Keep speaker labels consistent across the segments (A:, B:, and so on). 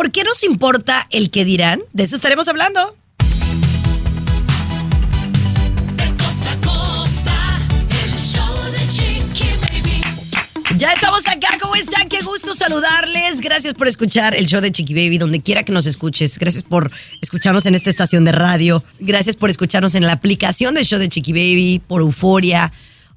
A: ¿Por qué nos importa el que dirán? De eso estaremos hablando. Ya estamos acá, ¿cómo están? Qué gusto saludarles. Gracias por escuchar el show de Chiqui Baby, donde quiera que nos escuches. Gracias por escucharnos en esta estación de radio. Gracias por escucharnos en la aplicación del show de Chiqui Baby, por Euforia.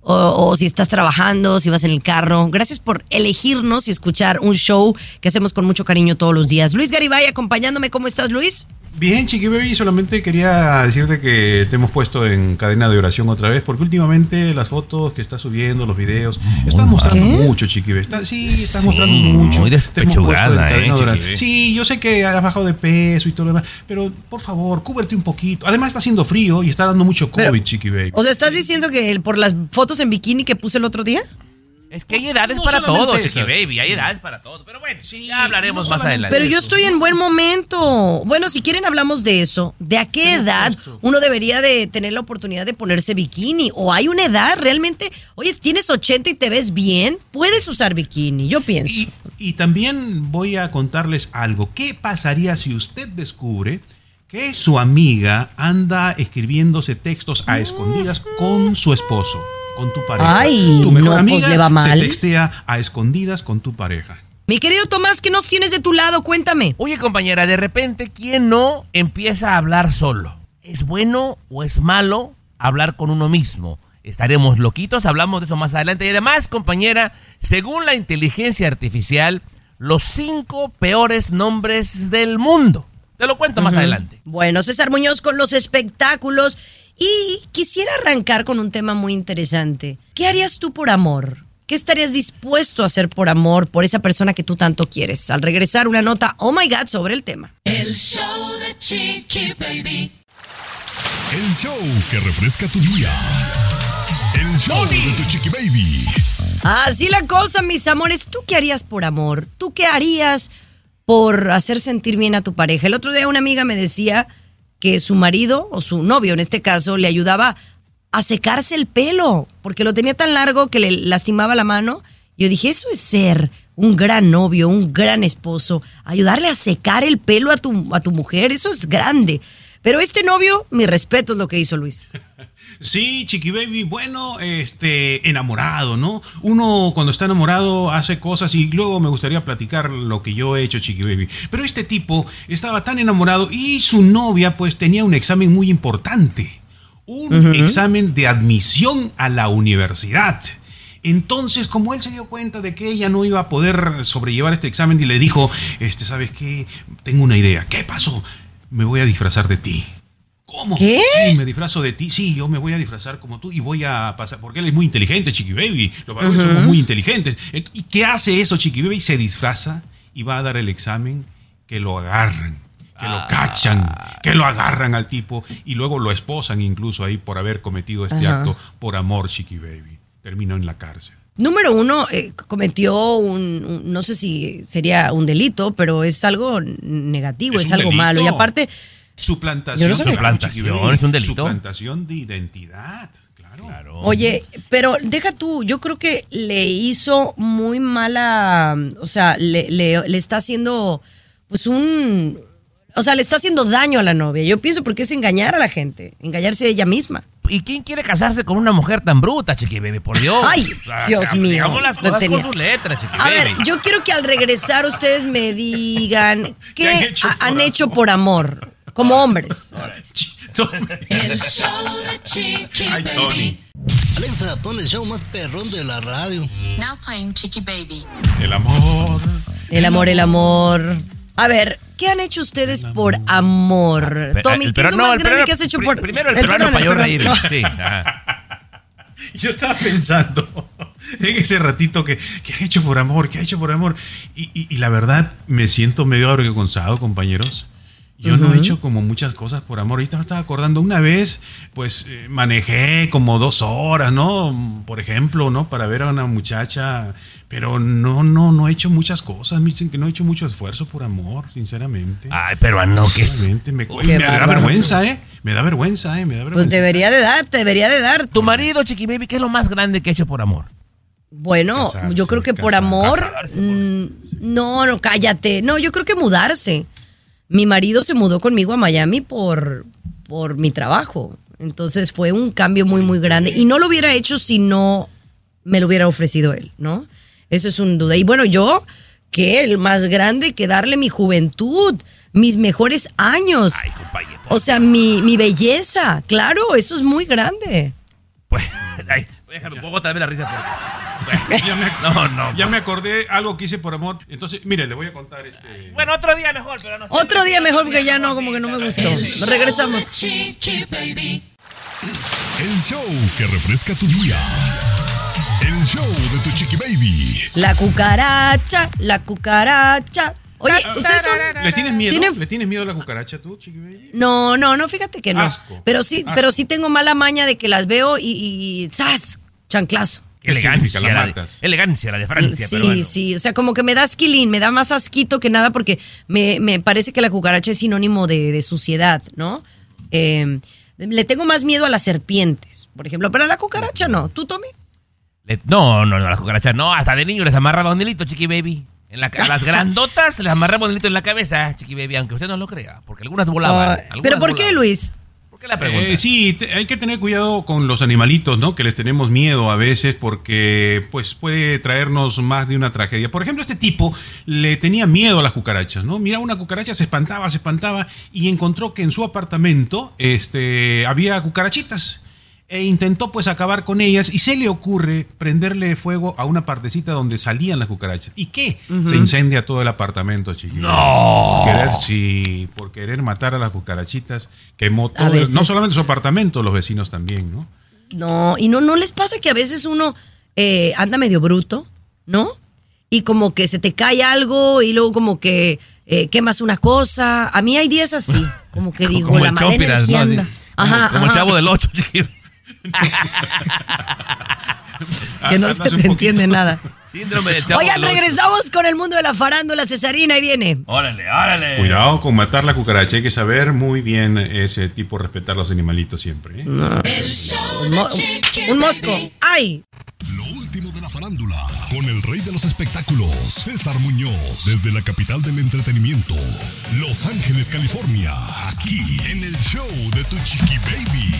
A: O, o si estás trabajando, si vas en el carro. Gracias por elegirnos y escuchar un show que hacemos con mucho cariño todos los días. Luis Garibay acompañándome. ¿Cómo estás, Luis?
B: Bien, Chiqui Baby, solamente quería decirte que te hemos puesto en cadena de oración otra vez, porque últimamente las fotos que estás subiendo, los videos, estás mostrando mucho, Chiqui Baby. Está- sí, estás
C: Sí,
B: mostrando mucho.
C: muy
B: Te hemos puesto en
C: despechugada,
B: cadena
C: eh.
B: Sí, yo sé que has bajado de peso y todo lo demás, pero por favor, cúbrete un poquito. Además está haciendo frío y está dando mucho COVID,
A: Pero-
B: Chiqui Baby.
A: O sea, ¿estás diciendo que por las fotos en bikini que puse el otro día?
C: Es que hay edades
B: No
C: para todo, Chiqui
B: esas.
C: Baby. Hay edades para todo. Pero bueno,
B: Sí,
C: ya hablaremos
B: no
C: más adelante.
A: Pero yo estoy en buen momento. Bueno, si quieren hablamos de eso. ¿De a qué edad uno debería de tener la oportunidad de ponerse bikini? ¿O hay una edad realmente? Oye, tienes 80 y te ves bien, puedes usar bikini, yo pienso.
B: Y, y también voy a contarles algo. ¿Qué pasaría si usted descubre que su amiga anda escribiéndose textos a escondidas con su esposo, con tu pareja?
A: Ay,
B: tu mejor
A: no,
B: amiga
A: pues, le va mal.
B: se textea a escondidas con tu pareja.
A: Mi querido Tomás, ¿qué nos tienes de tu lado? Cuéntame.
C: Oye, compañera, de repente, ¿quién no empieza a hablar solo? ¿Es bueno o es malo hablar con uno mismo? Estaremos loquitos, hablamos de eso más adelante. Y además, compañera, según la inteligencia artificial, los cinco peores nombres del mundo. Te lo cuento más adelante.
A: Bueno, César Muñoz con los espectáculos. Y quisiera arrancar con un tema muy interesante. ¿Qué harías tú por amor? ¿Qué estarías dispuesto a hacer por amor por esa persona que tú tanto quieres? Al regresar, una nota, oh my God, sobre el tema.
D: El show de Chiqui Baby.
E: El show que refresca tu día. El show de tu chiqui baby.
A: Así la cosa, mis amores. ¿Tú qué harías por amor? ¿Tú qué harías por hacer sentir bien a tu pareja? El otro día una amiga me decía que su marido, o su novio en este caso, le ayudaba a secarse el pelo, porque lo tenía tan largo que le lastimaba la mano. Yo dije, eso es ser un gran novio, un gran esposo, ayudarle a secar el pelo a tu, a tu mujer, eso es grande. Pero este novio, mi respeto es lo que hizo Luis.
B: Sí, Chiqui Baby, bueno, este, enamorado, ¿no? Uno cuando está enamorado hace cosas y luego me gustaría platicar lo que yo he hecho, Chiqui Baby. Pero este tipo estaba tan enamorado y su novia pues tenía un examen muy importante. Un examen de admisión a la universidad. Entonces, como él se dio cuenta de que ella no iba a poder sobrellevar este examen y le dijo, este, ¿sabes qué? Tengo una idea. ¿Qué pasó? Me voy a disfrazar de ti. ¿Cómo?
A: ¿Qué?
B: Sí, me disfrazo de ti. Sí, yo me voy a disfrazar como tú y voy a pasar. Porque él es muy inteligente, Chiqui Baby. Los varones somos muy inteligentes. Ent- ¿Y qué hace eso, Chiqui Baby? Se disfraza y va a dar el examen que lo agarran, que lo cachan, que lo agarran al tipo y luego lo esposan incluso ahí por haber cometido este
A: Ajá.
B: acto por amor, Chiqui Baby. Terminó en la cárcel.
A: Número uno, eh, cometió un, un- no sé si sería un delito, pero es algo negativo, es, algo
B: delito.
A: malo. Y aparte,
B: Suplantación.
A: No
C: Suplantación, es un delito.
B: Suplantación de identidad, claro.
A: oye, pero deja tú, yo creo que le hizo muy mala, o sea, le, le- le está haciendo, pues un, o sea, le está haciendo daño a la novia. Yo pienso porque es engañar a la gente, engañarse a ella misma.
C: ¿Y quién quiere casarse con una mujer tan bruta, Chiqui Baby? Por Dios.
A: Ay, Dios
C: ah,
A: mío,
C: Digamos las cosas
A: tenía.
C: con sus letras, Chiqui
A: A
C: Baby.
A: ver, yo quiero que al regresar ustedes me digan qué
B: ¿Qué han hecho
A: han hecho por amor, como hombres.
D: El show de Chiqui
B: Ay,
D: Baby.
B: Tony.
F: Alexa, pon el show más perrón de la radio.
D: Now playing Chiqui Baby.
B: El amor.
A: El amor, el amor. A ver, ¿qué han hecho ustedes por amor?
C: Pe-
A: Tommy,
C: el
A: ¿qué es lo
C: peruano-
A: más
C: el
A: grande
C: peruano-
A: que has hecho por
C: Primero el peruano para yo reír. Sí.
B: Yo estaba pensando en ese ratito que, que ha hecho por amor, que ha hecho por amor. Y, y- y la verdad, me siento medio avergonzado, compañeros. Yo no he hecho como muchas cosas por amor. Ahorita me estaba acordando una vez, pues eh, manejé como dos horas, ¿no? Por ejemplo, ¿no? Para ver a una muchacha. Pero no, no, no he hecho muchas cosas. Me dicen que no he hecho mucho esfuerzo por amor, sinceramente.
C: Ay, peruano, que es.
B: Sinceramente, me, me da vergüenza, ¿eh? Me da vergüenza, ¿eh? Me da vergüenza.
A: Pues debería de dar, te debería de dar.
C: Tu marido, Chiqui Baby, ¿qué es lo más grande que ha hecho por amor?
A: Bueno,
B: Casarse,
A: yo creo que por amor.
C: Casarse,
A: mm, no, no, cállate. No, yo creo que mudarse. Mi marido se mudó conmigo a Miami por, por mi trabajo. Entonces fue un cambio muy, muy grande. Y no lo hubiera hecho si no me lo hubiera ofrecido él, ¿no? Eso es un duda. Y bueno, yo, que el más grande que darle mi juventud, mis mejores años.
C: Ay, compañero.
A: O sea, mi, mi belleza. Claro, eso es muy grande.
C: Pues, ay, déjame, puedo botarme la risa porque.
B: Ya me,
C: No, no,
B: ya
C: pues.
B: me acordé algo que hice por amor. Entonces, mire, le voy a contar este.
C: Bueno, otro día mejor, pero no sé.
A: Otro día mejor porque ya no, como que no me gustó. Nos regresamos.
D: Chiqui baby.
E: El show que refresca tu día. El show de tu chiqui baby.
A: La cucaracha, la cucaracha. Oye, ¿ustedes son...?
B: ¿Le tienes miedo?
A: ¿Tiene-
B: ¿Le tienes miedo a la cucaracha tú, chiqui baby?
A: No, no, no, fíjate que no.
B: Asco.
A: Pero sí,
B: Asco.
A: pero sí tengo mala maña de que las veo y, y ¡zas! Chanclazo.
B: ¿Qué
C: Elegancia?
B: La
C: la de,
B: matas.
C: elegancia, la de Francia,
A: sí,
C: pero bueno.
A: sí, o sea, como que me da asquilín, me da más asquito que nada porque me, me parece que la cucaracha es sinónimo de, de suciedad, ¿no? Eh, le tengo más miedo a las serpientes, por ejemplo, pero a la cucaracha no. ¿Tú, Tommy?
C: Le- no, no, no, las cucarachas no. Hasta de niño les amarraba un hilito, chiqui baby. En la, a las grandotas les amarraba un hilito en la cabeza, chiqui baby, aunque usted no lo crea, porque algunas volaban. Algunas
A: ¿Pero por qué. Luis?
B: Eh, sí, hay que tener cuidado con los animalitos, ¿no? Que les tenemos miedo a veces porque pues puede traernos más de una tragedia. Por ejemplo, este tipo le tenía miedo a las cucarachas, ¿no? Mira una cucaracha, se espantaba, se espantaba y encontró que en su apartamento este, había cucarachitas. E intentó pues acabar con ellas y se le ocurre prenderle fuego a una partecita donde salían las cucarachas. ¿Y qué? Se incendia todo el apartamento, chiquillos.
C: No.
B: Por querer, sí, por querer matar a las cucarachitas, quemó todo,
A: veces.
B: no solamente su apartamento, los vecinos también, ¿no?
A: No, y no, no les pasa que a veces uno eh, anda medio bruto, ¿no? Y como que se te cae algo y luego como que eh, quemas una cosa. A mí hay días así, como que digo,
C: como
A: la energía
C: ¿no? Como
A: Ajá,
C: como el chavo del 8, chiqui.
A: que no se te entiende nada.
C: Síndrome del chavo
A: Oigan, regresamos con el mundo de la farándula. Cesarina, ahí viene.
C: Órale, órale.
B: Cuidado con matar la cucaracha, hay que saber muy bien ese tipo, respetar los animalitos siempre. ¿eh?
D: El show
A: Un,
D: de
A: mo-
D: Chiqui
A: un mosco. ¡Ay!
E: Lo último de la farándula. Con el rey de los espectáculos, César Muñoz. Desde la capital del entretenimiento, Los Ángeles, California. Aquí en el show de tu chiqui baby.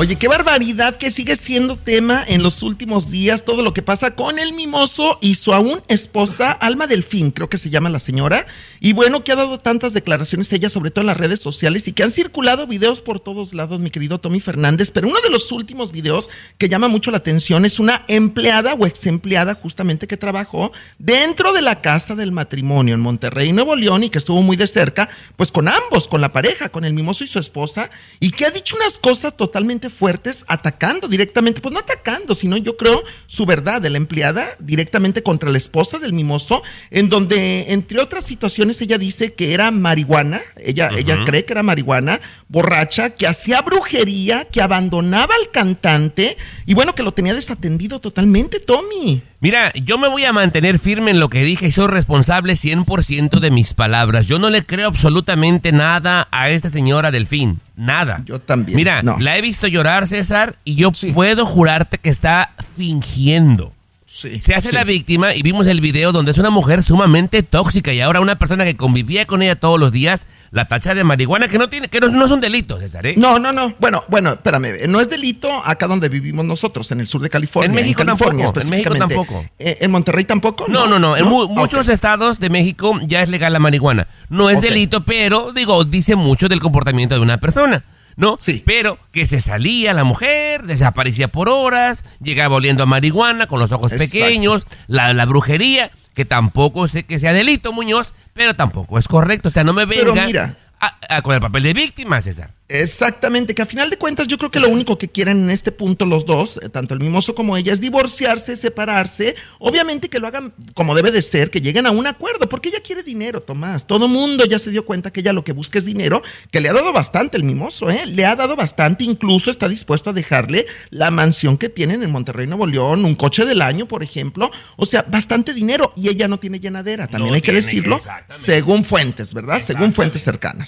G: Oye, qué barbaridad que sigue siendo tema en los últimos días todo lo que pasa con el mimoso y su aún esposa Alma Delfín, creo que se llama la señora. Y bueno, que ha dado tantas declaraciones ella, sobre todo en las redes sociales, y que han circulado videos por todos lados, mi querido Tommy Fernández. Pero uno de los últimos videos que llama mucho la atención es una empleada o ex empleada justamente que trabajó dentro de la casa del matrimonio en Monterrey, Nuevo León, y que estuvo muy de cerca, pues con ambos, con la pareja, con el mimoso y su esposa, y que ha dicho unas cosas totalmente fuertes, atacando directamente, pues no atacando, sino yo creo su verdad de la empleada directamente contra la esposa del mimoso, en donde, entre otras situaciones, ella dice que era marihuana, ella, ella cree que era marihuana, borracha, que hacía brujería, que abandonaba al cantante, y bueno, que lo tenía desatendido totalmente, Tommy.
C: Mira, yo me voy a mantener firme en lo que dije y soy responsable 100% de mis palabras. Yo no le creo absolutamente nada a esta señora Delfín. Nada.
G: Yo también,
C: Mira,
G: no.
C: la he visto llorar, César, y yo
G: Sí.
C: puedo jurarte que está fingiendo.
G: Sí.
C: Se hace
G: sí.
C: la víctima y vimos el video donde es una mujer sumamente tóxica y ahora una persona que convivía con ella todos los días la tacha de marihuana que no tiene que no, no es un delito, César, ¿eh?
G: No, no, no. Bueno, bueno, espérame. No es delito acá donde vivimos nosotros, en el sur de California.
C: En México
G: California
C: tampoco, en México tampoco.
G: Eh, ¿En Monterrey tampoco?
C: No, no, no. En mu- muchos estados de México ya es legal la marihuana. No es delito, pero, digo, dice mucho del comportamiento de una persona, ¿no?
G: Sí.
C: Pero que se salía la mujer, desaparecía por horas, llegaba oliendo a marihuana con los ojos
G: Exacto.
C: pequeños, la, la brujería, que tampoco sé que sea delito, Muñoz, pero tampoco es correcto. O sea, no me
G: Pero
C: venga
G: mira.
C: A- a- con el papel de víctima, César.
G: Exactamente, que a final de cuentas yo creo que lo único que quieren en este punto los dos, eh, tanto el mimoso como ella, es divorciarse, separarse, obviamente que lo hagan como debe de ser, que lleguen a un acuerdo, porque ella quiere dinero, Tomás. Todo mundo ya se dio cuenta que ella lo que busca es dinero, que le ha dado bastante el mimoso, ¿eh? Le ha dado bastante, incluso está dispuesto a dejarle la mansión que tienen en Monterrey, Nuevo León, un coche del año, por ejemplo, o sea, bastante dinero, y ella no tiene llenadera, también
C: No
G: hay que decirlo, según fuentes, ¿verdad? Según fuentes cercanas.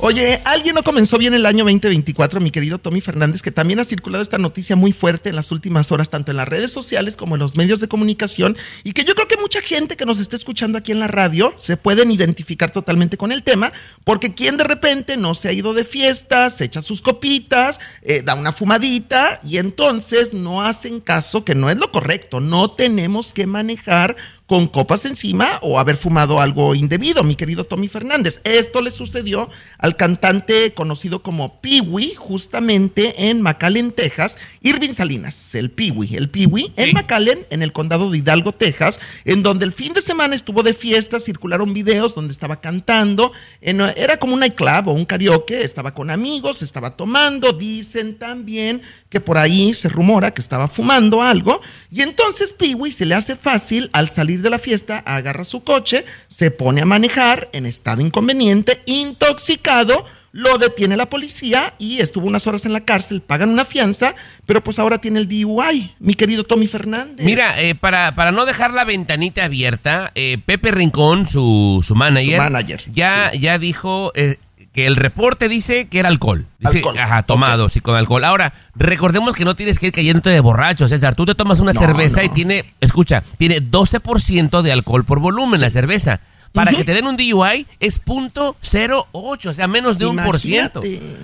G: Oye, alguien no comenzó bien el año 2024, mi querido Tommy Fernández, que también ha circulado esta noticia muy fuerte en las últimas horas, tanto en las redes sociales como en los medios de comunicación, y que yo creo que mucha gente que nos está escuchando aquí en la radio se pueden identificar totalmente con el tema, porque quien de repente no se ha ido de fiesta, se echa sus copitas, eh, da una fumadita, y entonces no hacen caso, que no es lo correcto, no tenemos que manejar con copas encima o haber fumado algo indebido, mi querido Tommy Fernández. Esto le sucedió al cantante conocido como Peewee, justamente en McAllen, Texas, Irving Salinas, el Peewee, el Peewee, en McAllen, en el condado de Hidalgo, Texas, en donde el fin de semana estuvo de fiesta, circularon videos donde estaba cantando, en- era como un nightclub o un karaoke, estaba con amigos, estaba tomando, dicen también que por ahí se rumora que estaba fumando algo, y entonces Peewee se le hace fácil al salir de la fiesta, agarra su coche, se pone a manejar en estado inconveniente, intoxicado, lo detiene la policía y estuvo unas horas en la cárcel, pagan una fianza, pero pues ahora tiene el DUI, mi querido Tommy Fernández.
C: Mira, eh, para, para no dejar la ventanita abierta, eh, Pepe Rincón, su, su manager,
G: Su manager,
C: ya, ya dijo eh, que el reporte dice que era alcohol. Dice,
G: Alcohol,
C: Ajá, tomado, sí, con alcohol. Ahora, recordemos que no tienes que ir cayendo de borracho, César. Tú te tomas una
G: No,
C: cerveza y tiene, escucha, tiene 12% de alcohol por volumen la cerveza. Para que te den un DUI es .08, o sea, menos de un por ciento.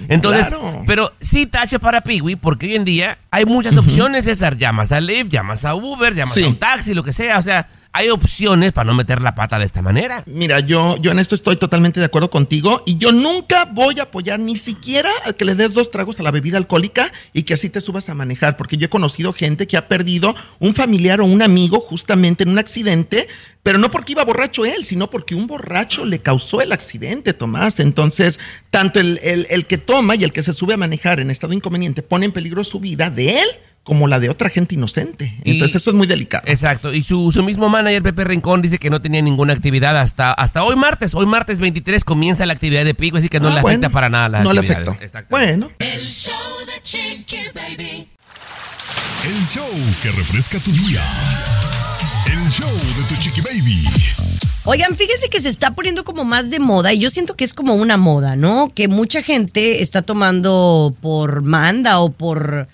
C: Entonces,
G: claro.
C: pero sí tache para Piwi, porque hoy en día hay muchas opciones, César. Llamas a Lyft, llamas a Uber, llamas
G: Sí.
C: a un taxi, lo que sea. O sea, hay opciones para no meter la pata de esta manera.
G: Mira, yo, yo en esto estoy totalmente de acuerdo contigo y yo nunca voy a apoyar ni siquiera a que le des dos tragos a la bebida alcohólica y que así te subas a manejar, porque yo he conocido gente que ha perdido un familiar o un amigo justamente en un accidente, pero no porque iba borracho él, sino porque un borracho le causó el accidente, Tomás. Entonces, tanto el, el- el que toma y el que se sube a manejar en estado inconveniente pone en peligro su vida de él como la de otra gente inocente.
C: Y-
G: Entonces, eso es muy delicado.
C: Exacto. Y su, su mismo manager, Pepe Rincón, dice que no tenía ninguna actividad hasta, hasta hoy martes. Hoy martes 23 comienza la actividad de Pico, así que no
G: Ah,
C: le afecta
G: bueno,
C: para nada la
G: No le afectó.
C: Exactamente.
G: Bueno.
D: El show de Chiqui Baby.
E: El show que refresca tu día. El show de Tu Chiqui Baby.
A: Oigan, fíjense que se está poniendo como más de moda y yo siento que es como una moda, ¿no? Que mucha gente está tomando por manda o por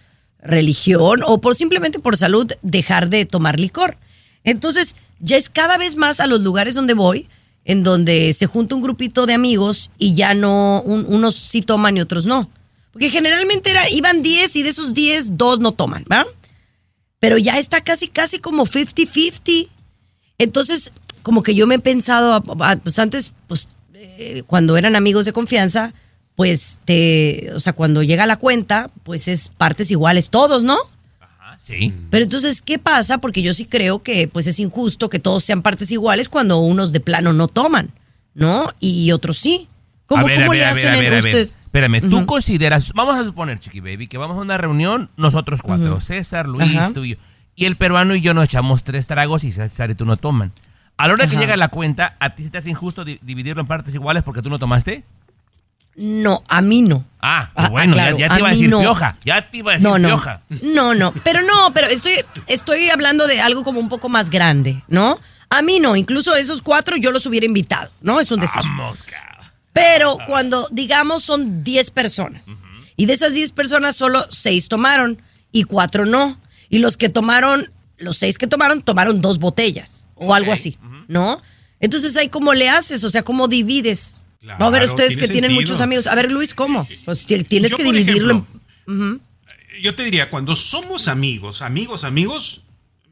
A: religión o por simplemente por salud dejar de tomar licor. Entonces, ya es cada vez más a los lugares donde voy, en donde se junta un grupito de amigos y ya no, un- unos sí toman y otros no. Porque generalmente era, iban 10 y de esos 10, dos no toman, ¿verdad? Pero ya está casi, casi como 50-50. Entonces, como que yo me he pensado, ah, ah, pues antes, pues eh, cuando eran amigos de confianza, pues te, o sea, cuando llega la cuenta, pues es partes iguales todos, ¿no?
C: Ah, Sí.
A: Pero entonces, ¿qué pasa? Porque yo sí creo que pues es injusto que todos sean partes iguales cuando unos de plano no toman, ¿no? Y otros sí. ¿Cómo,
C: ver,
A: cómo
C: ver,
A: le hacen en
C: ver.
A: ustedes?
C: Espérame, tú consideras, vamos a suponer, Chiqui Baby, que vamos a una reunión, nosotros cuatro, César, Luis,
A: Ajá.
C: tú y yo. Y el peruano y yo nos echamos tres tragos y César y tú no toman. A la hora que llega la cuenta, ¿a ti se te hace injusto di- dividirlo en partes iguales porque tú no tomaste?
A: No, a mí no.
C: Ah,
A: Ah,
C: bueno,
A: claro,
C: ya, ya te iba a decir
A: no.
C: pioja. Ya te iba a decir
A: No, no.
C: pioja.
A: No, no. Pero no, pero estoy, estoy hablando de algo como un poco más grande, ¿no? A mí no, incluso esos cuatro yo los hubiera invitado, ¿no? Es un decir.
C: Vamos.
A: Pero cuando, digamos, son 10 personas y de esas 10 personas solo 6 tomaron y 4 no. Y los que tomaron, los 6 que tomaron, tomaron dos botellas o algo así, ¿no? Entonces ahí cómo le haces, o sea, cómo divides.
B: Claro,
A: a ver, ustedes que tienen muchos amigos. A ver, Luis, ¿cómo? Pues ti- tienes
B: Yo,
A: que dividirlo.
B: ejemplo,
A: en-
B: Yo te diría, cuando somos amigos, amigos, amigos,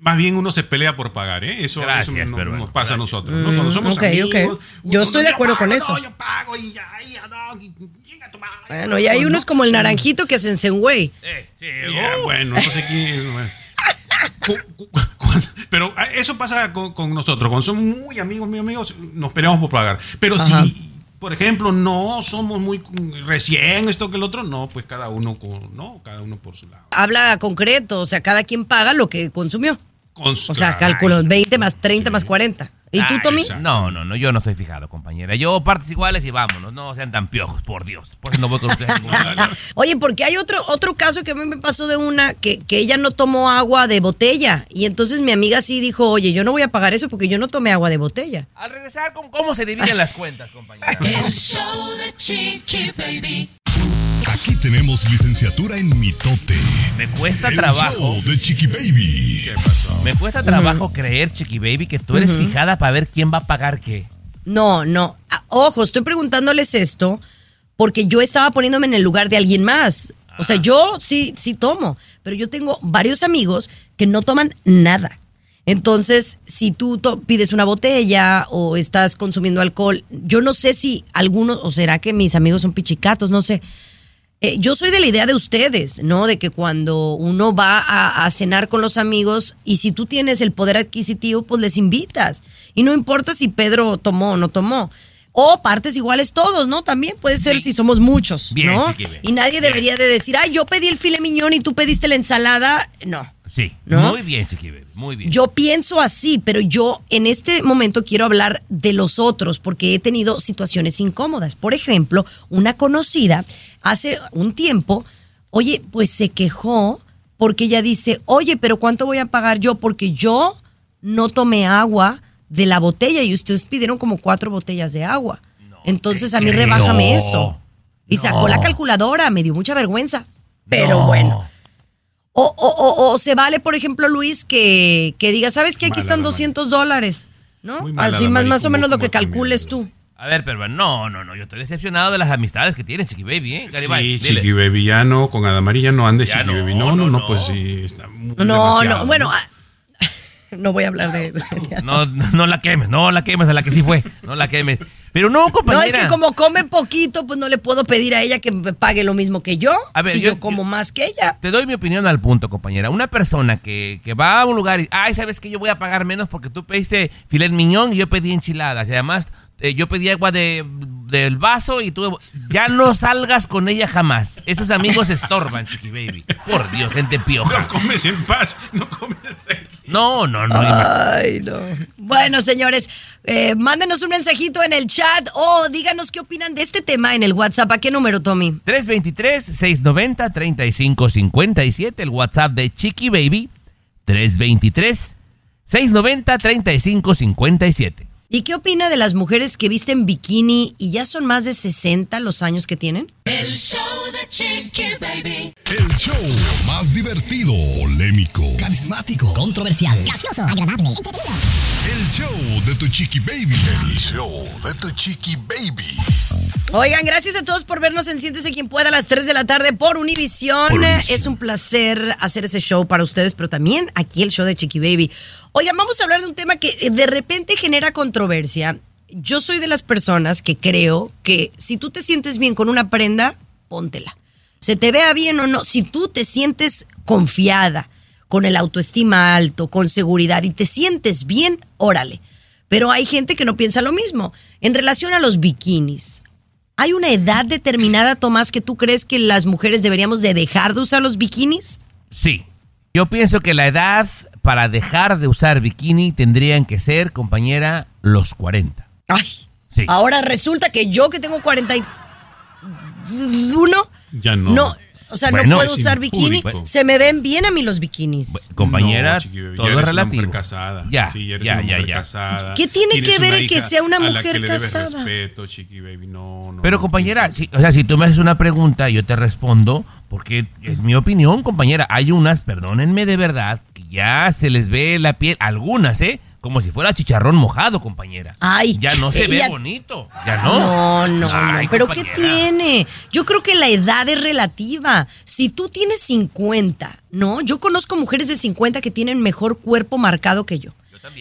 B: más bien uno se pelea por pagar, ¿eh? Eso,
C: Gracias,
B: eso no-
C: pero bueno,
B: nos pasa a nosotros, ¿no? Cuando somos amigos.
A: Yo estoy de acuerdo con
B: pago,
A: eso.
B: No, yo pago y ya, y ya, no, y- llega tu madre.
A: Bueno, y hay unos como el naranjito que hacen güey.
C: Eh, sí,
B: Ya,
C: oh.
B: bueno, no sé quién. bueno. Pero ah, eso pasa con, con nosotros. Cuando somos muy amigos, muy amigos, nos peleamos por pagar. Pero
A: Ajá.
B: si, por ejemplo, no somos muy mm, recién esto que el otro, no, pues cada uno con, no, cada uno por su lado.
A: Habla concreto, o sea, cada quien paga lo que consumió. O sea, cálculo 20 más 30 más 40. ¿Y tú,
C: Ay,
A: Tommy?
C: No, no, no, yo no soy fijado, compañera. Yo partes iguales y vámonos. No sean tan piojos, por Dios. Por eso no voy con ustedes.
A: Oye, porque hay otro, otro caso que a mí me pasó de una que, que ella no tomó agua de botella. Y entonces mi amiga sí dijo, oye, yo no voy a pagar eso porque yo no tomé agua de botella.
C: Al regresar, ¿cómo, cómo se dividen las cuentas, compañera?
D: El show de Chiqui Baby.
E: Aquí tenemos licenciatura en mitote.
C: Me cuesta
E: El
C: trabajo.
E: show de Chiqui Baby.
C: Me cuesta trabajo creer, Chiqui Baby, que tú eres fijada para ver quién va a pagar qué.
A: No, no. Ah, Ojo, estoy preguntándoles esto porque yo estaba poniéndome en el lugar de alguien más. O sea, yo sí, sí tomo, pero yo tengo varios amigos que no toman nada. Entonces, si tú pides una botella o estás consumiendo alcohol, yo no sé si algunos, o será que mis amigos son pichicatos, no sé. Eh, yo soy de la idea de ustedes, ¿no? De que cuando uno va a, a cenar con los amigos y si tú tienes el poder adquisitivo, pues les invitas. Y no importa si Pedro tomó o no tomó. O partes iguales todos, ¿no? También puede ser si somos muchos,
C: Bien,
A: ¿no? Y nadie debería de decir, ay, yo pedí el file miñón y tú pediste la ensalada. No.
C: Sí,
A: ¿No?
C: muy bien, Chiqui Baby, muy bien.
A: Yo pienso así, pero yo en este momento quiero hablar de los otros porque he tenido situaciones incómodas. Por ejemplo, una conocida hace un tiempo, oye, pues se quejó porque ella dice, oye, pero ¿cuánto voy a pagar yo? Porque yo no tomé agua de la botella y ustedes pidieron como cuatro botellas de agua. Entonces a mí
C: creo.
A: rebájame eso. Y
C: No.
A: sacó la calculadora, me dio mucha vergüenza. Pero
C: No.
A: bueno. O, o- o- o se vale, por ejemplo, Luis, que, que diga, ¿sabes qué? Aquí
B: Mala
A: están
B: la
A: 200 dólares, ¿no? Así más, más o
B: ¿cómo-
A: menos lo que calcules tú.
C: A ver, pero no, no, no, yo estoy decepcionado de las amistades que tienes, Chiqui Baby, ¿eh? Garibay,
B: Sí,
C: dile.
B: Chiqui Baby, ya no, con Adamari ya no andes,
C: Ya
B: Chiqui
C: no,
B: Baby. No, no,
C: no,
B: pues sí, está muy
A: No,
B: demasiado,
A: no, bueno, ah, no voy a hablar de...
C: No, no la quemes, no la quemes a la que sí fue, no la quemes. Pero no,
A: No,
C: compañera.
A: es que como come poquito, pues no le puedo pedir a ella que me pague lo mismo que yo.
C: A ver,
A: si
C: yo-
A: yo, como
C: yo-
A: más que ella.
C: Te doy mi opinión al punto, compañera. Una persona que, que va a un lugar y, ay, ¿sabes que Yo voy a pagar menos porque tú pediste filet miñón y yo pedí enchiladas. Y además, eh, yo pedí agua de, del vaso y tú... Ya no salgas con ella jamás. Esos amigos estorban, Chiqui Baby. Por Dios, gente pioja.
B: No comes en paz, no comes tranquilo.
C: No, no, no.
A: Ay, no. Bueno, señores, eh, mándenos un mensajito en el chat o díganos qué opinan de este tema en el WhatsApp. ¿A qué número, Tommy?
C: 323-690-3557, el WhatsApp de Chiqui Baby. 323-690-3557.
A: ¿Y qué opina de las mujeres que visten bikini y ya son más de 60 los años que tienen?
D: El show de Chiqui Baby.
E: El show más divertido, polémico,
F: Carismático, controversial.
H: gracioso, agradable, entretenido.
E: el show de tu chiqui baby. El show de tu chiqui baby.
A: Oigan, gracias a todos por vernos en Siéntese quien pueda a las 3 de la tarde por Univisión.
C: Por Univisión.
A: Es un placer hacer ese show para ustedes, pero también aquí el show de Chiqui Baby. Oigan, vamos a hablar de un tema que eh, de repente genera controversia. Yo soy de las personas que creo que si tú te sientes bien con una prenda, póntela. Se te vea bien o no, si tú te sientes confiada, con el autoestima alto, con seguridad y te sientes bien, órale. Pero hay gente que no piensa lo mismo. En relación a los bikinis, ¿hay una edad determinada, Tomás, que tú crees que las mujeres deberíamos de dejar de usar los bikinis?
C: Sí. Yo pienso que la edad para dejar de usar bikini tendrían que ser, compañera, los 40.
A: Ay,
C: Sí.
A: ahora resulta que yo que tengo 41,
B: Ya no.
A: no, o sea,
C: Bueno,
A: no puedo usar bikini. Se me ven bien a mí los bikinis.
C: Compañera,
B: No, ya
C: todo es
B: una
C: relativo.
B: mujer casada.
C: Ya,
B: Sí, eres
C: ya,
B: una
C: ya,
B: mujer
C: ya.
B: casada.
A: ¿Qué tiene que ver que sea una
B: a la
A: mujer
B: que le debes
A: casada?
B: respeto, Chiqui Baby. No, no,
C: Pero compañera, si, o sea, si tú me haces una pregunta, yo te respondo, porque es mi opinión, compañera. Hay unas, perdónenme de verdad, que ya se les ve la piel, algunas, ¿eh? Como si fuera chicharrón mojado, compañera.
A: Ay,
C: ya no se ve bonito. Ya no.
A: No, no,
C: Ay,
A: no. Pero ¿qué tiene? Yo creo que la edad es relativa. Si tú tienes 50, ¿no? Yo conozco mujeres de 50 que tienen mejor cuerpo marcado que yo.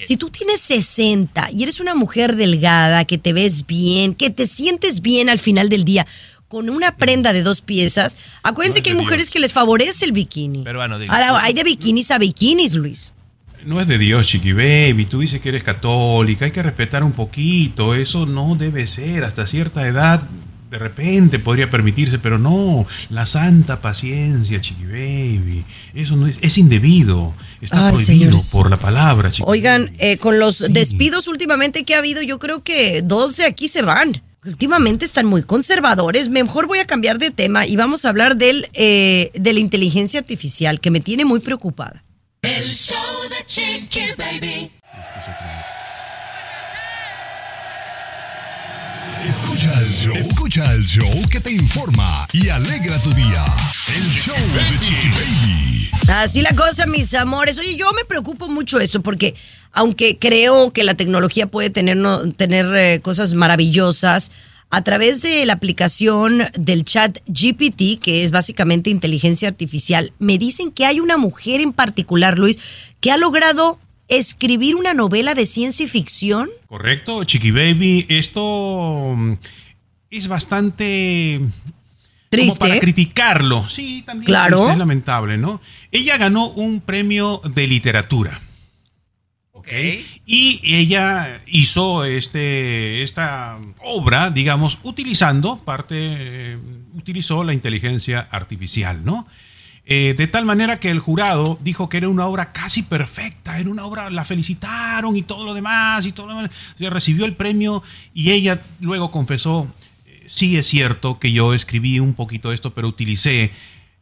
A: Si tú tienes 60 y eres una mujer delgada, que te ves bien, que te sientes bien al final del día, con una prenda de dos piezas, acuérdense
B: No
A: que hay mujeres
B: Dios.
A: que les favorece el bikini.
C: Pero bueno.
A: Ahora, hay de bikinis a bikinis, Luis.
B: No es de Dios, Chiqui Baby. Tú dices que eres católica. Hay que respetar un poquito. Eso no debe ser. Hasta cierta edad de repente podría permitirse, pero no, la santa paciencia, Chiqui Baby, eso no es, es indebido, está
A: Ay,
B: prohibido
A: señores.
B: por la palabra, Chiqui
A: Oigan,
B: Baby.
A: eh, con los
B: Sí.
A: despidos últimamente que ha habido, yo creo que dos de aquí se van. Últimamente están muy conservadores. Mejor voy a cambiar de tema y vamos a hablar del, eh, de la inteligencia artificial que me tiene muy preocupada.
D: El show de Chiqui Baby.
E: Escucha el show. Escucha el show que te informa y alegra tu día. El show de Chiqui Baby.
A: Así la cosa, mis amores. Oye, yo me preocupo mucho eso porque aunque creo que la tecnología puede tener, no- tener eh, cosas maravillosas, a través de la aplicación del chat GPT, que es básicamente inteligencia artificial, me dicen que hay una mujer en particular, Luis, que ha logrado escribir una novela de ciencia ficción.
B: Correcto, Chiqui Baby, esto mm, es bastante
A: Triste.
B: como para criticarlo. Sí, también
A: Claro.
B: triste, es lamentable, ¿no? Ella ganó un premio de literatura.
C: Ok.
B: Y ella hizo este, esta obra, digamos, utilizando parte, eh, utilizó la inteligencia artificial, ¿no? Eh, de tal manera que el jurado dijo que era una obra casi perfecta, era una obra, la felicitaron y todo lo demás, y todo lo demás. O sea, recibió el premio y ella luego confesó, eh, sí es cierto que yo escribí un poquito esto, pero utilicé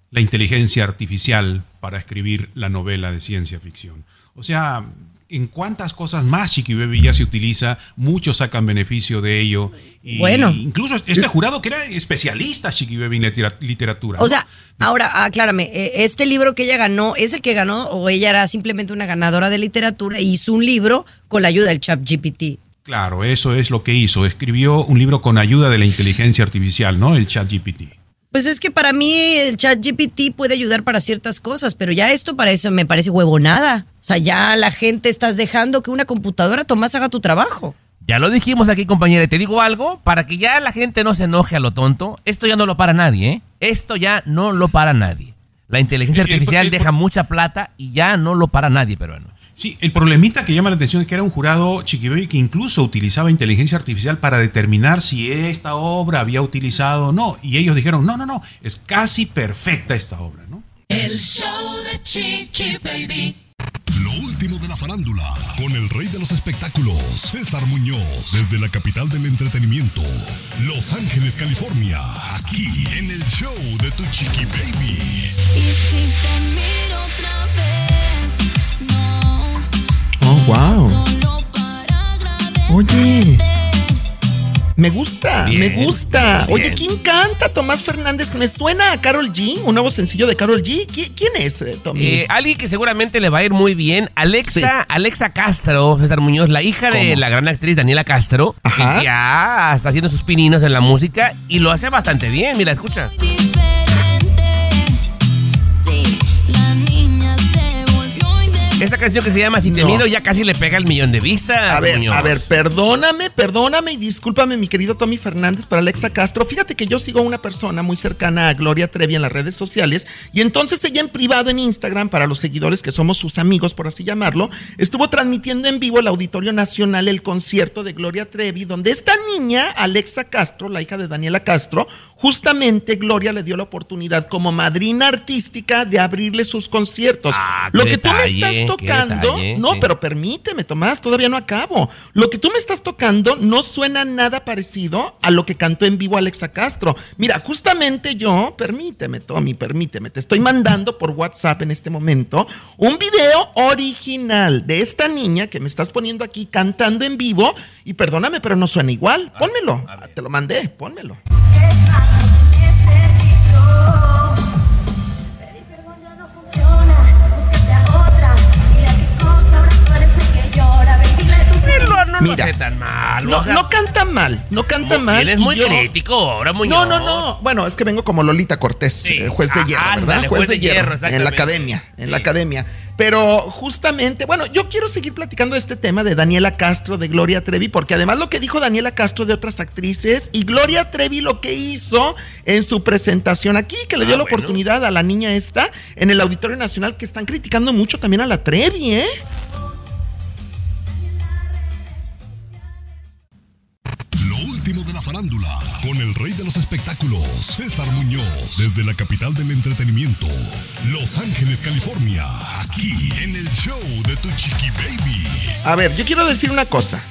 B: la inteligencia artificial para escribir la novela de ciencia ficción. O sea, en cuántas cosas más Chiqui Baby ya se utiliza, muchos sacan beneficio de ello. Y
A: Bueno.
B: Incluso este jurado que era especialista Chiqui Baby en litera- literatura.
A: O
B: ¿no?
A: sea, ahora, aclárame, eh, ¿este libro que ella ganó es el que ganó o ella era simplemente una ganadora de literatura y hizo un libro con la ayuda del chat GPT?
B: Claro, eso es lo que hizo. Escribió un libro con ayuda de la inteligencia artificial, ¿no? El chat GPT.
A: Pues es que para mí el chat GPT puede ayudar para ciertas cosas, pero ya esto para eso me parece huevonada. O sea, ya la gente estás dejando que una computadora Tomás haga tu trabajo.
C: Ya lo dijimos aquí, compañera, y te digo algo, para que ya la gente no se enoje a lo tonto, esto ya no lo para nadie, ¿eh? Esto ya no lo para nadie. La inteligencia artificial deja mucha plata y ya no lo para nadie, peruano.
B: Sí, el problemita que llama la atención es que era un jurado Chiqui Baby que incluso utilizaba inteligencia artificial para determinar si esta obra había utilizado o no. Y ellos dijeron, no, no, no, es casi perfecta esta obra, ¿no?
D: El show de Chiqui Baby.
E: Lo último de la farándula, con el rey de los espectáculos, César Muñoz, desde la capital del entretenimiento, Los Ángeles, California, aquí en el show de tu chiqui baby.
H: Y si te miro otra vez.
G: Oh, wow. Oye. Me gusta,
C: Bien,
G: me gusta.
C: bien.
G: Oye, ¿quién canta? Tomás Fernández. Me suena a Carol G, un nuevo sencillo de Carol G. ¿Qui- ¿Quién es, eh, Tommy?
C: Eh, alguien que seguramente le va a ir muy bien, Alexa, Alexa Castro, César Muñoz, la hija de la gran actriz Daniela Castro,
G: Ajá.
C: que ya está haciendo sus pininos en la música y lo hace bastante bien, mira, escucha. Esta canción que se llama Si te
G: No.
C: miro ya casi le pega el millón de vistas.
G: A ver,
C: Muñoz.
G: a ver, perdóname, perdóname y discúlpame, mi querido Tommy Fernández, para Alexa Castro. Fíjate que yo sigo a una persona muy cercana a Gloria Trevi en las redes sociales y entonces ella en privado en Instagram, para los seguidores que somos sus amigos, por así llamarlo, estuvo transmitiendo en vivo el Auditorio Nacional el concierto de Gloria Trevi, donde esta niña, Alexa Castro, la hija de Daniela Castro, justamente Gloria le dio la oportunidad como madrina artística de abrirle sus conciertos.
C: Ah,
G: Lo que tú me estás tocando,
C: detalle,
G: no,
C: sí.
G: pero permíteme, Tomás, todavía no acabo. Lo que tú me estás tocando no suena nada parecido a lo que cantó en vivo Alexa Castro. Mira, justamente yo, permíteme, Tommy, permíteme, te estoy mandando por WhatsApp en este momento un video original de esta niña que me estás poniendo aquí cantando en vivo y perdóname, pero no suena igual. Pónmelo, te lo mandé, pónmelo.
H: No, Mira.
C: lo hace tan mal.
G: No,
C: o sea,
G: no canta mal, no canta mal.
C: Eres
G: y
C: muy
G: yo-
C: crítico ahora, Muñoz.
G: No, no, no. Bueno, es que vengo como Lolita Cortés,
C: Sí.
G: eh, juez de
C: Ah,
G: hierro, ¿verdad? juez, de, hierro, en la academia, en la academia. Pero justamente, bueno, yo quiero seguir platicando de este tema de Daniela Castro, de Gloria Trevi, porque además lo que dijo Daniela Castro de otras actrices y Gloria Trevi lo que hizo en su presentación aquí, que le dio
C: Ah,
G: la
C: bueno.
G: oportunidad a la niña esta en el Auditorio Nacional, que están criticando mucho también a la Trevi, ¿eh?
E: La farándula, con el rey de los espectáculos, César Muñoz, desde la capital del entretenimiento, Los Ángeles, California, aquí en el show de Tu Chiqui Baby.
G: A ver, yo quiero decir una cosa.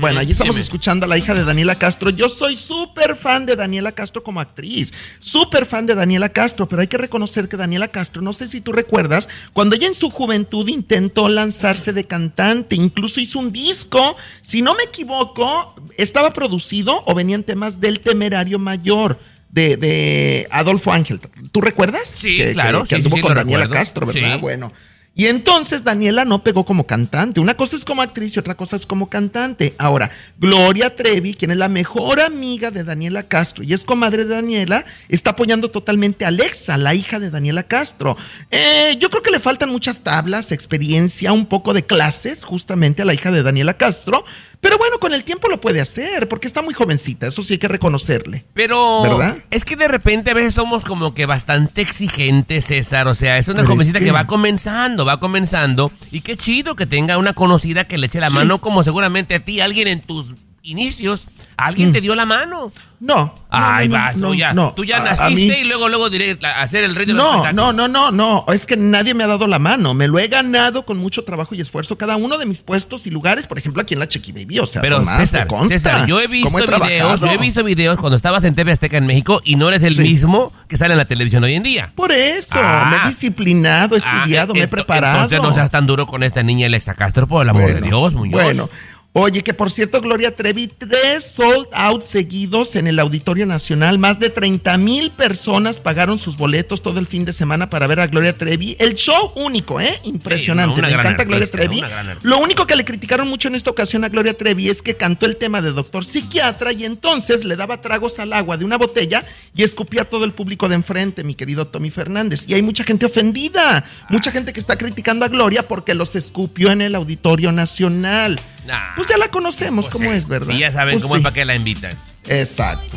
G: Bueno, allí estamos
C: Dime.
G: escuchando a la hija de Daniela Castro. Yo soy súper fan de Daniela Castro como actriz. Súper fan de Daniela Castro, pero hay que reconocer que Daniela Castro, no sé si tú recuerdas, cuando ella en su juventud intentó lanzarse de cantante, incluso hizo un disco, si no me equivoco, estaba producido o venían temas del temerario mayor. De, de Adolfo Ángel. ¿Tú recuerdas?
C: Sí,
G: Que- que-
C: claro,
G: Que,
C: sí,
G: anduvo
C: sí,
G: con Daniela
C: recuerdo.
G: Castro, ¿verdad?
C: Sí.
G: Bueno. Y entonces Daniela no pegó como cantante. Una cosa es como actriz y otra cosa es como cantante. Ahora, Gloria Trevi, quien es la mejor amiga de Daniela Castro y es comadre de Daniela, está apoyando totalmente a Alexa, la hija de Daniela Castro. Eh, yo creo que le faltan muchas tablas, experiencia, un poco de clases justamente a la hija de Daniela Castro. Pero bueno, con el tiempo lo puede hacer porque está muy jovencita, eso sí hay que reconocerle.
C: Pero
G: ¿Verdad?
C: es que de repente a veces somos como que bastante exigentes, César. O sea, es una
G: Pero es
C: jovencita que...
G: que-
C: va comenzando, va comenzando. Y qué chido que tenga una conocida que le eche la mano, como seguramente a ti, alguien en tus inicios, alguien te dio la mano.
G: No.
C: Ay,
G: no, no,
C: vas,
G: no,
C: ya.
G: no.
C: Tú ya
G: A-
C: naciste y luego, luego diré a hacer el rey de los
G: No, no, no, no, no. Es que nadie me ha dado la mano. Me lo he ganado con mucho trabajo y esfuerzo. Cada uno de mis puestos y lugares, por ejemplo, aquí en la Chequi Baby. O sea,
C: Pero
G: Tomás,
C: César, César, yo he visto
G: he
C: videos, yo he visto videos cuando estabas en TV Azteca en México y no eres el
G: Sí.
C: mismo que sale en la televisión hoy en día.
G: Por eso,
C: Ah.
G: me he disciplinado, he
C: Ah,
G: estudiado, me he preparado.
C: Entonces no seas tan duro con esta niña Alexa Castro, por el amor de Dios, Muñoz.
G: Bueno. Oye, que por cierto, Gloria Trevi, tres sold out seguidos en el Auditorio Nacional. Más de 30 mil personas pagaron sus boletos todo el fin de semana para ver a Gloria Trevi. El show único, ¿eh? Impresionante.
C: Sí,
G: Me encanta Gloria Trevi. Lo único que le criticaron mucho en esta ocasión a Gloria Trevi es que cantó el tema de doctor psiquiatra y entonces le daba tragos al agua de una botella y escupía a todo el público de enfrente, mi querido Tommy Fernández. Y hay mucha gente ofendida, mucha gente que está criticando a Gloria porque los escupió en el Auditorio Nacional.
C: Nah.
G: Pues ya la conocemos
C: Pues
G: cómo
C: sí,
G: es, ¿verdad?
C: Sí, ya saben
G: Pues
C: cómo
G: sí.
C: es para qué la invitan.
G: Exacto.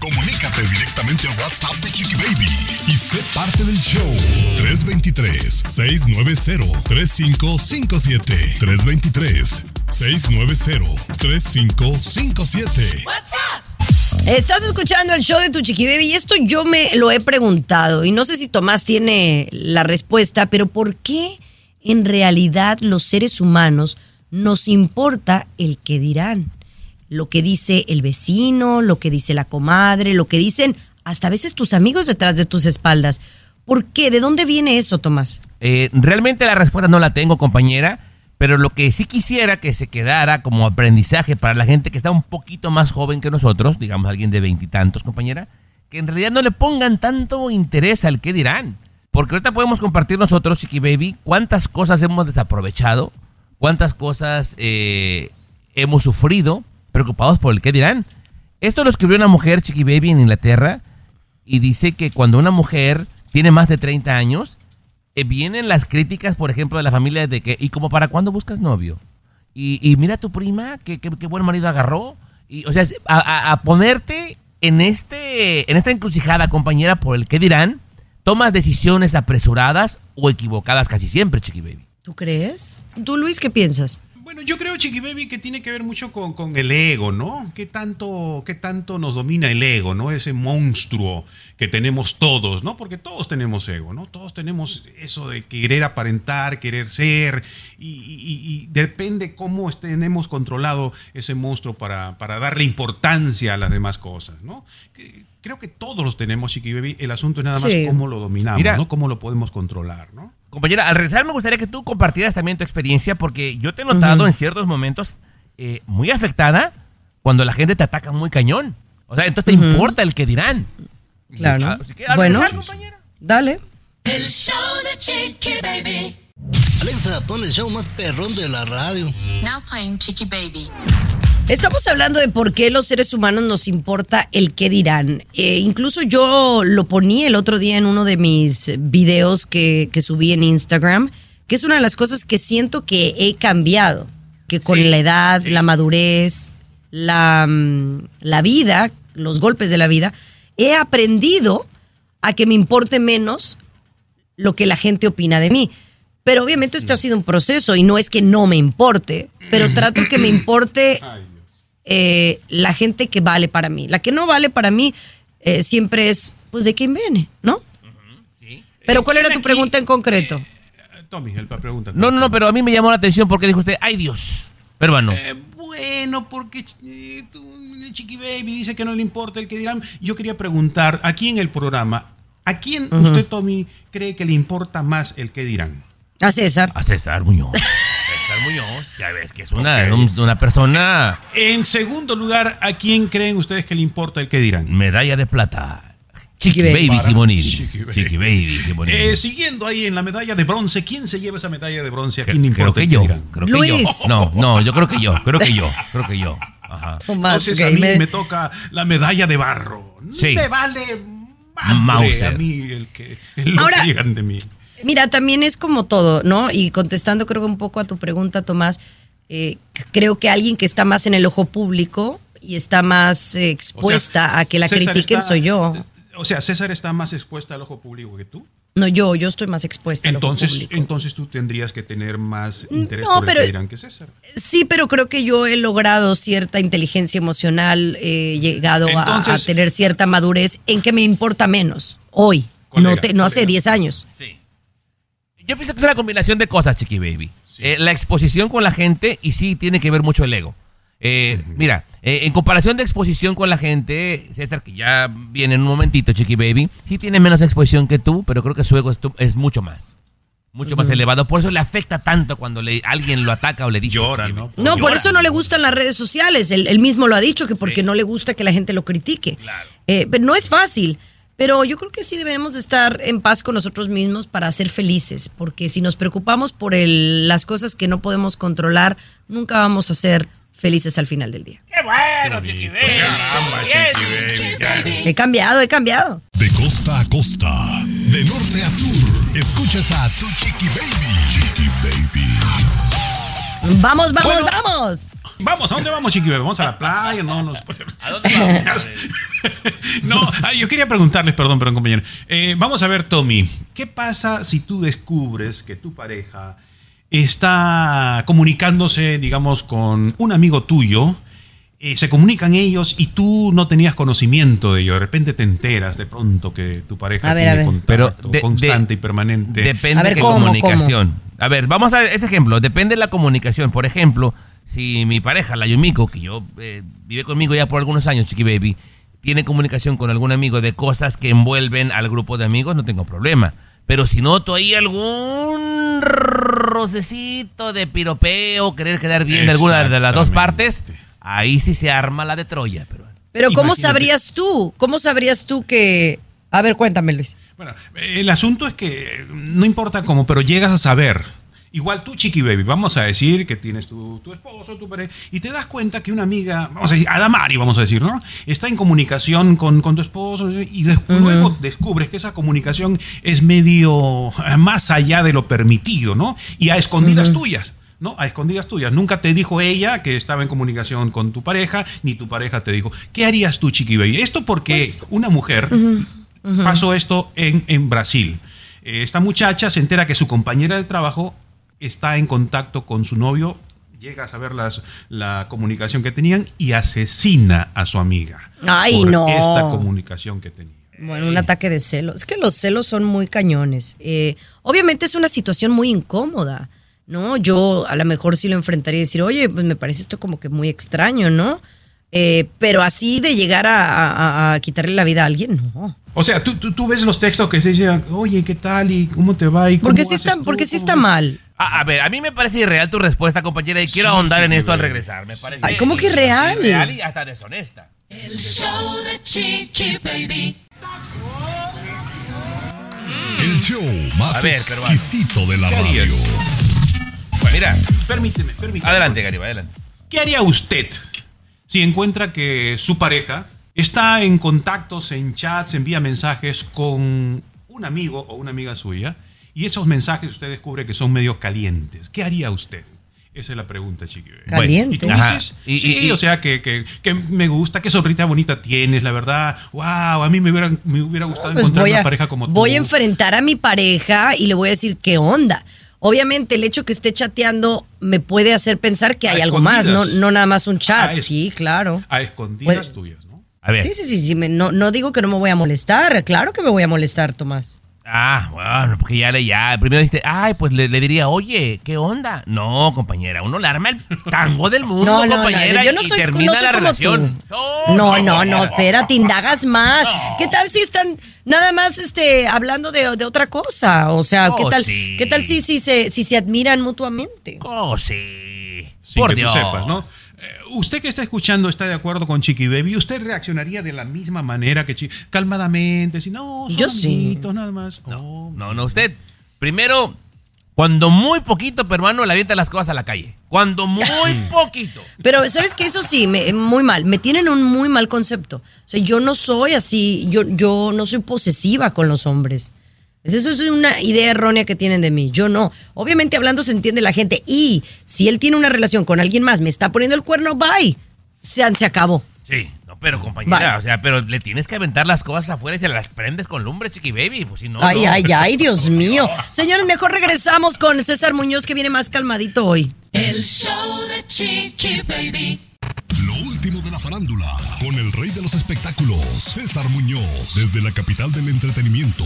E: Comunícate directamente al WhatsApp de Chiqui Baby y sé parte del show. 323-690-3557. 323-690-3557.
A: Estás escuchando el show de tu chiqui baby y esto yo me lo he preguntado y no sé si Tomás tiene la respuesta, pero ¿por qué en realidad los seres humanos nos importa el que dirán? Lo que dice el vecino, lo que dice la comadre, lo que dicen hasta a veces tus amigos detrás de tus espaldas. ¿Por qué? ¿De dónde viene eso, Tomás?
C: Eh, realmente la respuesta no la tengo, compañera, pero lo que sí quisiera que se quedara como aprendizaje para la gente que está un poquito más joven que nosotros, digamos alguien de veintitantos, compañera, que en realidad no le pongan tanto interés al qué dirán. Porque ahorita podemos compartir nosotros, Chiqui Baby, cuántas cosas hemos desaprovechado, cuántas cosas eh, hemos sufrido, preocupados por el qué dirán. Esto lo escribió una mujer, Chiqui Baby, en Inglaterra, y dice que cuando una mujer tiene más de 30 años, eh, vienen las críticas, por ejemplo, de la familia de que, ¿y como para cuándo buscas novio? Y, mira a tu prima, qué, qué- buen marido agarró. Y, o sea, a- a ponerte en, este, en esta encrucijada, compañera, por el qué dirán, tomas decisiones apresuradas o equivocadas casi siempre, Chiqui Baby.
A: ¿Tú crees? ¿Tú, Luis, qué piensas?
B: Bueno, yo creo, Chiqui Baby, que tiene que ver mucho con, con el ego, ¿no? ¿Qué tanto, ¿Qué tanto nos domina el ego, ¿no? Ese monstruo que tenemos todos, ¿no? Porque todos tenemos ego, ¿no? Todos tenemos eso de querer aparentar, querer ser, y, y- y depende cómo tenemos controlado ese monstruo para, para darle importancia a las demás cosas, ¿no? Que- Creo que todos los tenemos, Chiqui Baby. El asunto es nada más
A: Sí.
B: cómo lo dominamos,
C: Mira.
B: ¿no? Cómo lo podemos controlar, ¿no?
C: Compañera, al regresar me gustaría que tú compartieras también tu experiencia porque yo te he notado en ciertos momentos eh, muy afectada cuando la gente te ataca muy cañón. O sea, entonces te importa el que dirán.
A: Claro.
C: Ah, así que, al
A: bueno,
C: regresar, compañera.
A: dale.
D: El show de Chiqui Baby.
F: Alexa, pon el show más perrón de la radio.
I: Now playing Chicky Baby.
A: Estamos hablando de por qué los seres humanos nos importa el qué dirán. Eh, incluso yo lo ponía el otro día en uno de mis videos que, que subí en Instagram, que es una de las cosas que siento que he cambiado, que con
C: Sí,
A: la edad,
C: sí.
A: la madurez, la, mm, la vida, los golpes de la vida, he aprendido a que me importe menos lo que la gente opina de mí. Pero obviamente esto ha sido un proceso y no es que no me importe, pero trato que me importe eh, la gente que vale para mí. La que no vale para mí eh, siempre es, pues, de quién viene, ¿no? Pero ¿cuál era tu pregunta en concreto?
B: Eh, Tommy, el pregunta.
C: No, no, no, pero a mí me llamó la atención porque dijo usted, ay Dios, peruano.
B: Eh, bueno, porque eh, tú, Chiqui Baby dice que no le importa el que dirán. Yo quería preguntar aquí en el programa, ¿a quién usted, Tommy, cree que le importa más el que dirán?
A: A César.
C: A César Muñoz. César Muñoz, ya ves que es una, un- una persona
B: En segundo lugar, ¿a quién creen ustedes que le importa el que dirán?
C: medalla de plata. Chiqui
A: Chiqui Baby.
C: Simonidis.
B: Chiqui Baby.
C: Chiqui Baby Simonidis.
B: Eh, siguiendo ahí en la medalla de bronce, ¿quién se lleva esa medalla de bronce? ¿A quién le
C: creo
B: importa
C: que
B: el que
C: yo.
B: dirán?
C: Creo que
A: Luis.
C: yo. No, no, yo creo que yo. Creo que yo. Creo que yo. Ajá.
A: Tomás,
B: Entonces
A: ok,
B: a mí
A: me-
B: me... toca la medalla de barro.
C: Sí.
B: Me vale madre
C: Mauser.
B: a mí el que, el lo
A: Ahora-
B: que digan de mí.
A: Mira, también es como todo, ¿no? Y contestando creo que un poco a tu pregunta, Tomás, eh, creo que alguien que está más en el ojo público y está más eh, expuesta
B: O sea,
A: a que la
B: César
A: critiquen
B: está-
A: soy yo.
B: O sea, César está más expuesta al ojo público que tú.
A: No, yo, yo estoy más expuesta al ojo
B: Entonces,
A: público.
B: entonces tú tendrías que tener más interés
A: No,
B: por el
A: pero-
B: que dirán que César.
A: Sí, pero creo que yo he logrado cierta inteligencia emocional, he llegado a- a, tener cierta madurez en que me importa menos hoy, no,
B: Colega,
A: te- no hace
B: colega.
A: 10 años.
C: Sí. Yo pienso que es una combinación de cosas, Chiqui Baby. Eh, la exposición con la gente y sí tiene que ver mucho el ego. Eh, Mira, eh, en comparación de exposición con la gente, César, que ya viene en un momentito, Chiqui Baby, sí tiene menos exposición que tú, pero creo que su ego es, tu- es mucho más. Mucho más elevado. Por eso le afecta tanto cuando le, alguien lo ataca o le dice.
B: Llora,
C: Chiqui
B: ¿no?
C: Baby.
A: No, por eso no le gustan las redes sociales. Él, él mismo lo ha dicho, que porque no le gusta que la gente lo critique. Eh, pero no es fácil. Pero yo creo que sí debemos de estar en paz con nosotros mismos para ser felices. Porque si nos preocupamos por el- las cosas que no podemos controlar, nunca vamos a ser felices al final del día.
C: ¡Qué bueno, Chiqui Baby!
A: He cambiado, he cambiado.
E: De costa a costa, de norte a sur, escuchas a tu Chiqui Baby. Chiqui Baby.
A: Vamos, vamos,
B: Bueno.
A: vamos.
B: Vamos, ¿a dónde vamos, Chiqui? ¿Vamos a la playa? No, nos...
C: ¿A dónde vamos?
B: no, yo quería preguntarles, perdón, perdón, compañero. Eh, vamos a ver, Tommy, ¿qué pasa si tú descubres que tu pareja está comunicándose, digamos, con un amigo tuyo? eh, se comunican ellos y tú no tenías conocimiento de ello. De repente te enteras de pronto que tu pareja
A: A ver,
B: tiene
A: a ver.
B: contacto
C: Pero de-
B: constante
C: de-
B: y permanente.
C: Depende
A: ver,
C: de
A: ¿cómo,
C: comunicación. A ver, vamos a ver ese ejemplo. Depende de la comunicación. Por ejemplo, si mi pareja, la Yumiko, que yo eh, vive conmigo ya por algunos años, Chiqui Baby, tiene comunicación con algún amigo de cosas que envuelven al grupo de amigos, no tengo problema. Pero si noto ahí algún rocecito de piropeo, querer quedar bien de alguna de las dos partes, ahí sí se arma la de Troya. Pero
A: Pero ¿cómo sabrías tú? ¿Cómo sabrías tú que... A ver, cuéntame, Luis.
B: Bueno, el asunto es que no importa cómo, pero llegas a saber. Igual tú, Chiqui Baby, vamos a decir que tienes tu, tu esposo, tu pareja, y te das cuenta que una amiga, vamos a decir, Adamari, vamos a decir, ¿no? Está en comunicación con, con tu esposo y des- luego descubres que esa comunicación es medio eh, más allá de lo permitido, ¿no? Y a escondidas tuyas. ¿no? A escondidas tuyas. Nunca te dijo ella que estaba en comunicación con tu pareja, ni tu pareja te dijo. ¿Qué harías tú, Chiqui Baby? Esto porque una mujer pasó esto en, en Brasil. Eh, Esta muchacha se entera que su compañera de trabajo está en contacto con su novio, llega a saber las, la comunicación que tenían y asesina a su amiga.
A: Ay,
B: por
A: no.
B: Esta comunicación que tenía.
A: Bueno, un ataque de celos. Es que los celos son muy cañones. Eh, obviamente es una situación muy incómoda, ¿no? Yo a lo mejor sí lo enfrentaría y decir, oye, pues me parece esto como que muy extraño, ¿no? Eh, pero así de llegar a, a- a quitarle la vida a alguien, no.
B: O sea, tú, tú, tú ves los textos que se dicen, oye, ¿qué tal? ¿Y cómo te va? ¿Y cómo
A: Porque sí está, porque sí
B: ¿Cómo
A: está
B: ves?".
A: mal.
C: A, a ver, a mí me parece irreal tu respuesta, compañera, y quiero
B: Sí,
C: ahondar
B: sí,
C: en esto al regresar. Me parece
A: Ay, ¿cómo que irreal?
C: irreal y hasta deshonesta.
D: El show de Chiqui Baby.
E: El show más
C: A ver, peruano.
E: exquisito de la
B: ¿Qué harías?
E: radio.
C: Mira,
B: Permíteme, permíteme.
C: adelante, Gariba, adelante.
B: ¿Qué haría usted si encuentra que su pareja está en contactos, en chats, envía mensajes con un amigo o una amiga suya y esos mensajes usted descubre que son medio calientes? ¿Qué haría usted? Esa es la pregunta, chiqui.
A: Caliente.
B: Y tú dices,
C: Y-
B: sí,
C: y- y-
B: o sea, que, que- que me gusta, qué sonrita bonita tienes, la verdad. Wow, a mí me hubiera, me hubiera gustado
A: Pues
B: encontrar
A: voy
B: una
A: a,
B: pareja como tú.
A: voy a enfrentar a mi pareja y le voy a decir, ¿qué onda? obviamente el hecho que esté chateando me puede hacer pensar que
B: A
A: hay algo más, no, no nada más un chat.
B: Es-
A: sí, claro.
B: A escondidas
A: Puede-
B: tuyas, ¿no?
C: A ver.
A: Sí, sí, sí, sí, me- no, no digo que no me voy a molestar, claro que me voy a molestar, Tomás.
C: Ah, bueno, porque ya le ya. Primero dijiste, ay, pues le, le diría, oye, ¿qué onda? No, compañera, uno le arma el tango del mundo,
A: No, no,
C: compañera,
A: no, yo no
C: y
A: soy,
C: termina
A: no soy
C: la
A: como
C: relación.
A: tú. No, no, no, espérate, indagas más. ¿Qué tal si están nada más este hablando de, de otra cosa? O sea, ¿qué
C: Oh,
A: tal,
C: sí.
A: ¿qué tal si, si, se, si se admiran mutuamente?
C: Oh, sí.
B: Sin
C: Por
B: que
C: Dios.
B: tú sepas, ¿no? Eh, Usted que está escuchando está de acuerdo con Chiqui Baby. ¿Usted reaccionaría de la misma manera que Chiqui? Calmadamente, si no, son
A: Yo sí.
B: amiguitos, nada más. Oh,
C: No, no, usted, primero, cuando muy poquito peruano le avienta las cosas a la calle. Cuando muy poquito.
A: Pero, ¿sabes qué? Eso sí, me, muy mal. Me tienen un muy mal concepto. O sea, yo no soy así, yo, yo no soy posesiva con los hombres. Es- Eso es una idea errónea que tienen de mí. Yo no. Obviamente hablando se entiende la gente. Y si él tiene una relación con alguien más, me está poniendo el cuerno, bye. Se, se acabó.
C: Sí, no, pero compañera, o sea, pero le tienes que aventar las cosas afuera y se las prendes con lumbre, chiqui baby, pues si no.
A: ay,
C: no.
A: ay, ay, Dios mío. Señores, mejor regresamos con César Muñoz que viene más calmadito hoy.
D: El show de Chiqui Baby.
E: Último de la farándula, con el rey de los espectáculos, César Muñoz, desde la capital del entretenimiento,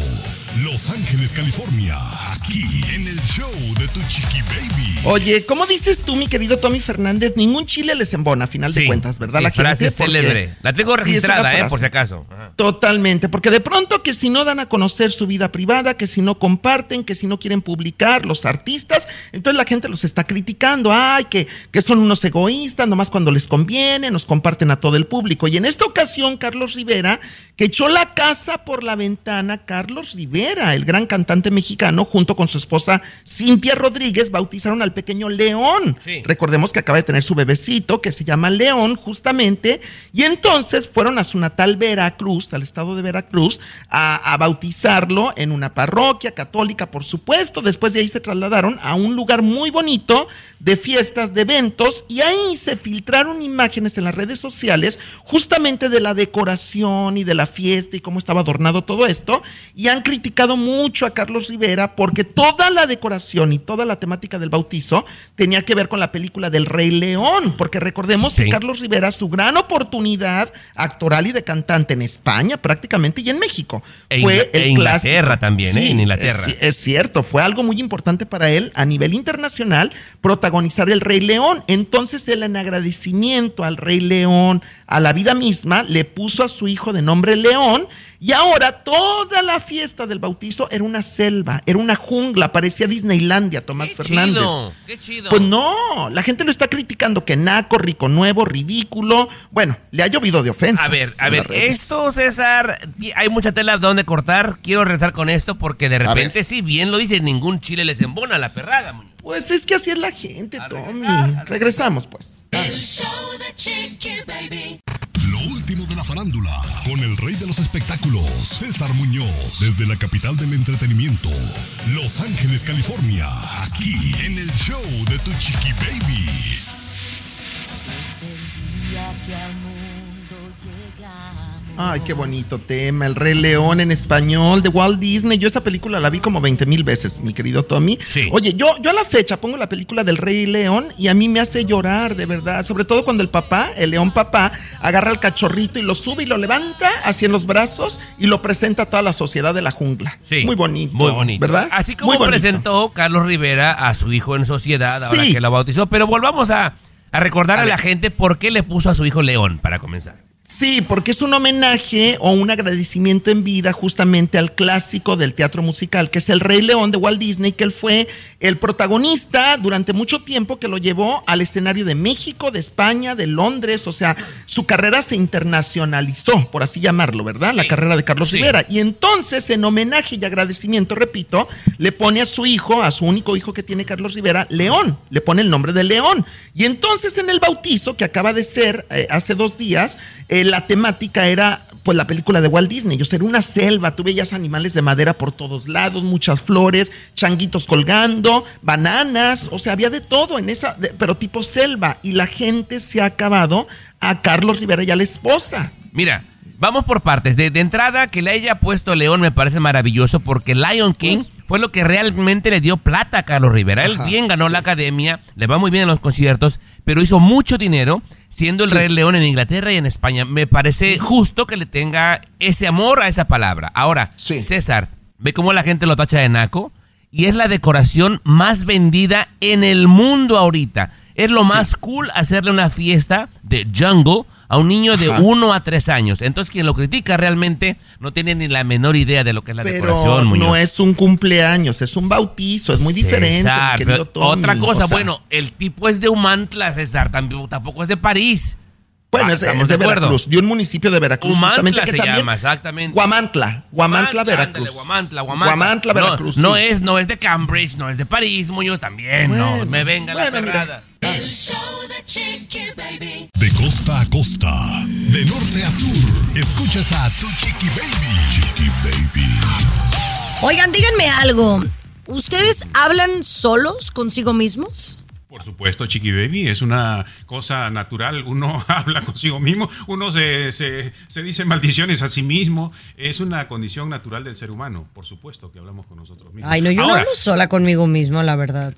E: Los Ángeles, California, aquí en el show de Tu Chiqui Baby.
G: Oye, ¿cómo dices tú, mi querido Tommy Fernández? Ningún chile les embona, a final de cuentas, ¿verdad?
C: sí,
G: la
C: frase
G: gente, Porque-
C: célebre. La tengo
G: Sí,
C: registrada, eh, por si acaso. Ajá.
G: Totalmente, porque de pronto que si no dan a conocer su vida privada, que si no comparten, que si no quieren publicar los artistas, entonces la gente los está criticando, ay, que, que son unos egoístas, nomás cuando les conviene, nos comparten a todo el público. Y en esta ocasión, Carlos Rivera, que echó la casa por la ventana, Carlos Rivera, el gran cantante mexicano, junto con su esposa Cintia Rodríguez, bautizaron al pequeño León.
C: Sí.
G: Recordemos que acaba de tener su bebecito, que se llama León, justamente, y entonces fueron a su natal Veracruz, al estado de Veracruz, a, a bautizarlo en una parroquia católica, por supuesto. Después de ahí se trasladaron a un lugar muy bonito de fiestas, de eventos, y ahí se filtraron imágenes en las redes sociales justamente de la decoración y de la fiesta y cómo estaba adornado todo esto, y han criticado mucho a Carlos Rivera porque toda la decoración y toda la temática del bautizo tenía que ver con la película del Rey León, porque recordemos
C: Sí.
G: que Carlos Rivera, su gran oportunidad actoral y de cantante en España prácticamente y en México,
C: E
G: fue el
C: e Inglaterra
G: clásico.
C: también, ¿eh? En Inglaterra.
G: Es, es cierto, fue algo muy importante para él a nivel internacional protagonizar el Rey León. Entonces él en agradecimiento al Rey León, a la vida misma, le puso a su hijo de nombre León y ahora toda la fiesta del bautizo era una selva, era una jungla, parecía Disneylandia, Tomás
C: Qué
G: Fernández.
C: chido, qué chido.
G: Pues no, la gente lo está criticando que naco, rico nuevo, ridículo. Bueno, le ha llovido de ofensas.
C: A ver, a ver, esto, César, hay mucha tela donde cortar. Quiero regresar con esto porque de repente, si bien lo dice, ningún chile les embona la perrada, Muñoz.
G: Pues es que así es la gente, Tommy. Regresamos, pues.
D: El show de Chiqui Baby.
E: Lo último de la farándula, con el rey de los espectáculos, César Muñoz, desde la capital del entretenimiento, Los Ángeles, California, aquí en el show de Tu Chiqui Baby.
G: Ay, qué bonito tema. El Rey León en español de Walt Disney. Yo esa película la vi como 20 mil veces, mi querido Tommy.
C: Sí.
G: Oye, yo, yo a la fecha pongo la película del Rey León y a mí me hace llorar, de verdad. Sobre todo cuando el papá, el león papá, agarra al cachorrito y lo sube y lo levanta así en los brazos y lo presenta a toda la sociedad de la jungla.
C: Sí.
G: Muy bonito.
C: Muy bonito.
G: ¿Verdad?
C: Así como presentó Carlos Rivera a su hijo en sociedad, ahora
G: Sí.
C: que lo bautizó. Pero volvamos a, a recordar
G: A
C: a, la gente por qué le puso a su hijo León, para comenzar.
G: Sí, porque es un homenaje o un agradecimiento en vida justamente al clásico del teatro musical, que es El Rey León de Walt Disney, que él fue el protagonista durante mucho tiempo que lo llevó al escenario de México, de España, de Londres, o sea, su carrera se internacionalizó, por así llamarlo, ¿verdad? La carrera de Carlos
C: Sí.
G: Rivera. Y entonces, en homenaje y agradecimiento, repito, le pone a su hijo, a su único hijo que tiene Carlos Rivera, León. Le pone el nombre de León. Y entonces, en el bautizo, que acaba de ser eh, hace dos días, eh, la temática era, pues, la película de Walt Disney. O sea, era una selva. Tú veías animales de madera por todos lados, muchas flores, changuitos colgando, bananas. O sea, había de todo en esa, pero tipo selva. Y la gente se ha acabado a Carlos Rivera y a la esposa.
C: Mira, vamos por partes. De, de entrada, que le haya puesto León me parece maravilloso porque Lion King fue lo que realmente le dio plata a Carlos Rivera. Él bien ganó
G: sí.
C: la academia, le va muy bien en los conciertos, pero hizo mucho dinero siendo el
G: Sí.
C: Rey León en Inglaterra y en España. Me parece justo que le tenga ese amor a esa palabra. Ahora,
G: Sí.
C: César, ve cómo la gente lo tacha de naco y es la decoración más vendida en el mundo ahorita. Es lo más cool hacerle una fiesta de jungle a un niño de
G: Ajá.
C: 1 a 3 años. Entonces quien lo critica realmente no tiene ni la menor idea de lo que es la
G: Pero
C: decoración, Muñoz.
G: no es un cumpleaños, es un bautizo, es muy diferente. Tommy.
C: otra cosa,
G: O sea,
C: bueno, el tipo es de Humantla, César, tampoco es de París.
G: Bueno,
C: Ah,
G: es, de-
C: estamos
G: es de,
C: de acuerdo.
G: Veracruz, de un municipio de Veracruz.
C: Humantla
G: justamente, que
C: se
G: también-
C: llama, exactamente.
G: Guamantla, Guamantla, Veracruz.
C: ándale, Guamantla, Guamantla. No,
G: Veracruz.
C: No,
G: sí.
C: es, no es de Cambridge, no es de París, Muñoz también, no, me venga la
G: mira.
C: perrada.
D: El show de Chiqui Baby.
E: De costa a costa, de norte a sur, escuchas a tu chiqui baby. Chiqui baby.
A: Oigan, díganme algo. ¿Ustedes hablan solos consigo mismos?
B: Por supuesto, Chiqui Baby, es una cosa natural. Uno habla consigo mismo, uno se, se- se dice maldiciones a sí mismo. Es una condición natural del ser humano, por supuesto, que hablamos con nosotros mismos.
A: Ay, no, yo no hablo sola conmigo mismo, la verdad.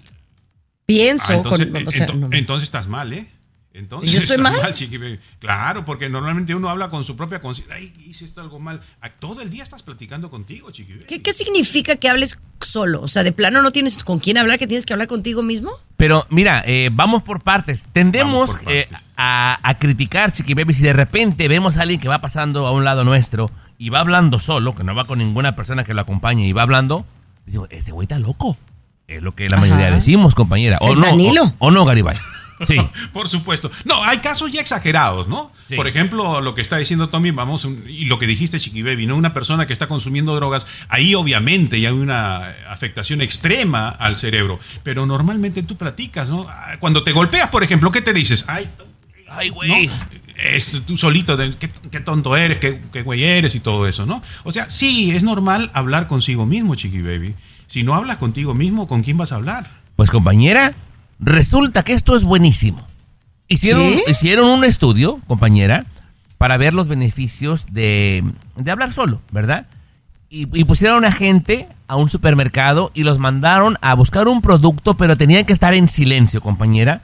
A: Pienso
B: ah, entonces,
A: con. o sea,
B: ento-
A: no.
B: entonces estás mal, ¿eh? Entonces
A: ¿Yo estoy mal?
B: Chiqui Baby. Claro, porque normalmente uno habla con su propia conciencia. Ay, hice esto algo mal. Todo el día estás platicando contigo, Chiqui Baby.
A: ¿Qué, qué significa que hables solo? O sea, de plano no tienes con quién hablar, que tienes que hablar contigo mismo.
C: Pero mira, eh, vamos por partes. Tendemos eh, a, a criticar, Chiqui Baby, si de repente vemos a alguien que va pasando a un lado nuestro y va hablando solo, que no va con ninguna persona que lo acompañe y va hablando, decimos, ese güey está loco. Es lo que la mayoría
A: Ajá.
C: decimos, compañera. O no, o, o no, Garibay. Sí.
B: Por supuesto. No, hay casos ya exagerados, ¿no?
C: Sí.
B: Por ejemplo, lo que está diciendo Tommy, vamos, y lo que dijiste, Chiqui Baby, ¿no? Una persona que está consumiendo drogas, ahí obviamente ya hay una afectación extrema al cerebro. Pero normalmente tú platicas, ¿no? Ah, Cuando te golpeas, por ejemplo, ¿qué te dices? Ay,
C: Ay,
B: ¿no?
C: güey.
B: Es tú solito, de, ¿qué, qué tonto eres, qué, qué güey eres y todo eso, ¿no? O sea, sí, es normal hablar consigo mismo, Chiqui Baby. Si no hablas contigo mismo, ¿con quién vas a hablar?
C: Pues compañera, resulta que esto es buenísimo. Hicieron,
A: ¿Sí?
C: hicieron un estudio, compañera, para ver los beneficios de, de hablar solo, ¿verdad? Y, y pusieron a gente a un supermercado y los mandaron a buscar un producto, pero tenían que estar en silencio, compañera.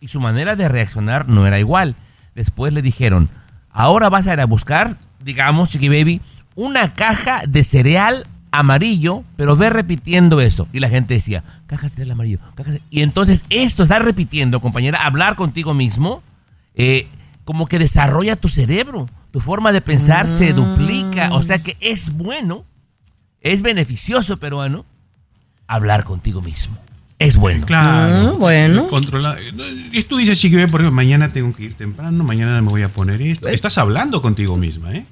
C: Y su manera de reaccionar no era igual. Después le dijeron, ahora vas a ir a buscar, digamos, Chiqui Baby, una caja de cereal amarillo, pero ve repitiendo eso. Y la gente decía, caja de cereal amarillo, caja de-". Y entonces esto está repitiendo, compañera, hablar contigo mismo, eh, como que desarrolla tu cerebro. Tu forma de pensar se duplica. O sea que es bueno, es beneficioso, peruano, hablar contigo mismo. Es bueno.
B: Claro.
A: Ah, bueno.
B: Controla. Y tú dices, Chiqui Baby, por ejemplo, mañana tengo que ir temprano, mañana me voy a poner esto. Estás hablando contigo misma, ¿eh?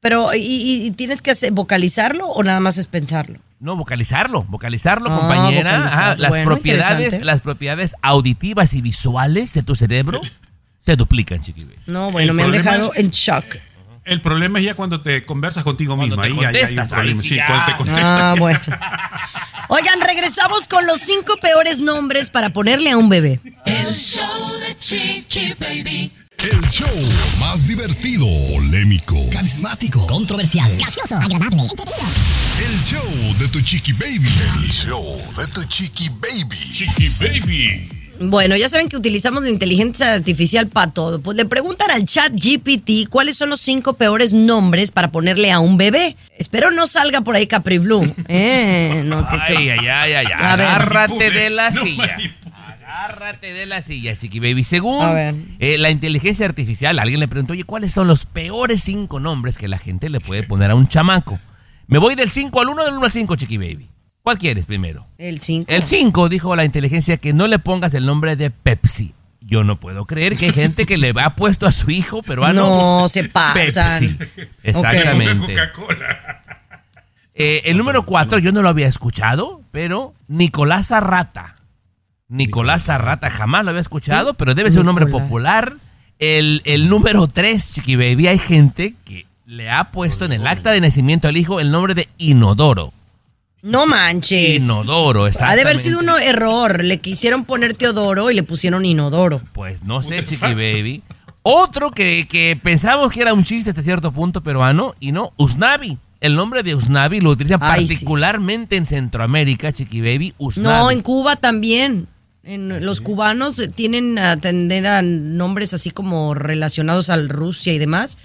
A: Pero, ¿y, tienes que hacer- vocalizarlo o nada más es pensarlo?
C: No, vocalizarlo, vocalizarlo,
A: Ah,
C: compañera. Ajá, las
A: Bueno,
C: propiedades, las propiedades auditivas y visuales de tu cerebro se duplican, chiqui. baby.
A: No, bueno,
B: El
A: me han dejado
B: es-
A: en shock.
B: El problema es ya cuando te conversas contigo
C: Cuando
B: misma.
C: te
B: Ahí ya- ya hay un
C: contestas, ahí
B: problema.
C: sí
B: cuando te contestas.
A: Ah, bueno. Oigan, regresamos con los cinco peores nombres para ponerle a un bebé.
D: El show de Chiqui Baby.
E: El show más divertido, polémico,
F: Carismático, controversial, gracioso, agradable,
E: el show de tu chiqui baby. El show de tu chiqui baby. Chiqui baby.
A: Bueno, ya saben que utilizamos la inteligencia artificial para todo. Pues le preguntan al chat GPT cuáles son los cinco peores nombres para ponerle a un bebé. Espero no salga por ahí Capri Blue. Eh, no, que- que-
C: Ay, ay, ay, ay, agárrate de la
B: No
C: silla.
B: manipule.
C: Agárrate de la silla, chiqui baby. Según
A: A ver.
C: eh, la inteligencia artificial, alguien le preguntó, oye, ¿cuáles son los peores cinco nombres que la gente le puede poner a un chamaco? Me voy del 5 al 1, del 1 al 5, chiqui baby. ¿Cuál quieres primero?
A: El 5.
C: El 5 dijo la inteligencia que no le pongas el nombre de Pepsi. Yo no puedo creer que hay gente que le ha puesto a su hijo peruano
A: No, se pasan.
C: Pepsi. Exactamente.
B: Coca-Cola.
C: Eh, el número 4 yo no lo había escuchado, pero Nicolás Arrata. Nicolás Arrata, jamás lo había escuchado, pero debe ser un nombre popular. El, el número 3, Chiqui Baby, hay gente que le ha puesto en el acta de nacimiento al hijo el nombre de Inodoro.
A: No manches.
C: Inodoro,
A: Ha
C: exactamente.
A: de haber sido un error. Le quisieron poner Teodoro y le pusieron Inodoro.
C: Pues no sé, Chiqui Baby. Otro que, que pensamos que era un chiste hasta cierto punto peruano, y no, Usnavi. el nombre de Usnavi lo utilizan
A: Ay, sí.
C: particularmente en Centroamérica, Chiqui Baby. Usnavi.
A: No, en Cuba también. En, los cubanos eh, tienen a atender a nombres así como relacionados al Rusia y demás.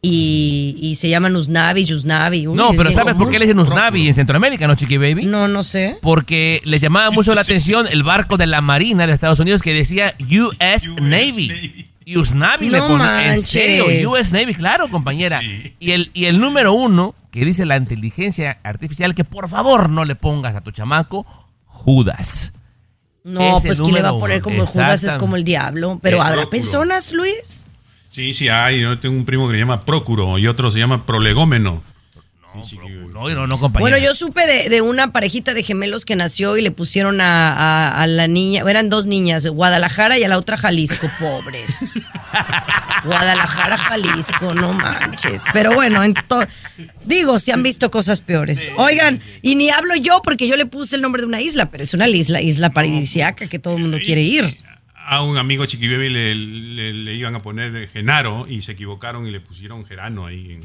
A: Y, y se llaman Usnavi, Yusnavi. Uy,
C: No, pero ¿sabes por qué le dicen Usnavi en Centroamérica, no, Chiqui Baby?
A: No, no sé.
C: Porque les llamaba mucho la atención el barco de la Marina de Estados Unidos que decía US, Navy.
B: Navy.
C: USNAVI le
A: No
C: pone, en
A: manches.
C: serio, US Navy, claro, compañera.
B: Sí.
C: Y, el, y el número uno, que dice la inteligencia artificial, que por favor no le pongas a tu chamaco, Judas.
A: No,
C: Ese
A: pues ¿quién le va a poner como Judas es como el diablo? Pero ¿habrá personas, Luis?
B: Sí, sí hay. Yo tengo un primo que le llama Prócuro y otro se llama Prolegómeno.
C: No, no, no, compañera.
A: Bueno, yo supe de, de una parejita de gemelos que nació y le pusieron a, a- a la niña, eran dos niñas, Guadalajara y a la otra Jalisco, pobres. Guadalajara, Jalisco, no manches. Pero bueno, digo, se han visto cosas peores. Oigan, y ni hablo yo porque yo le puse el nombre de una isla, pero es una isla, isla paradisiaca que todo el mundo quiere ir.
B: A un amigo Chiqui Baby le, le- le iban a poner Genaro y se equivocaron y le pusieron Gerano ahí. en-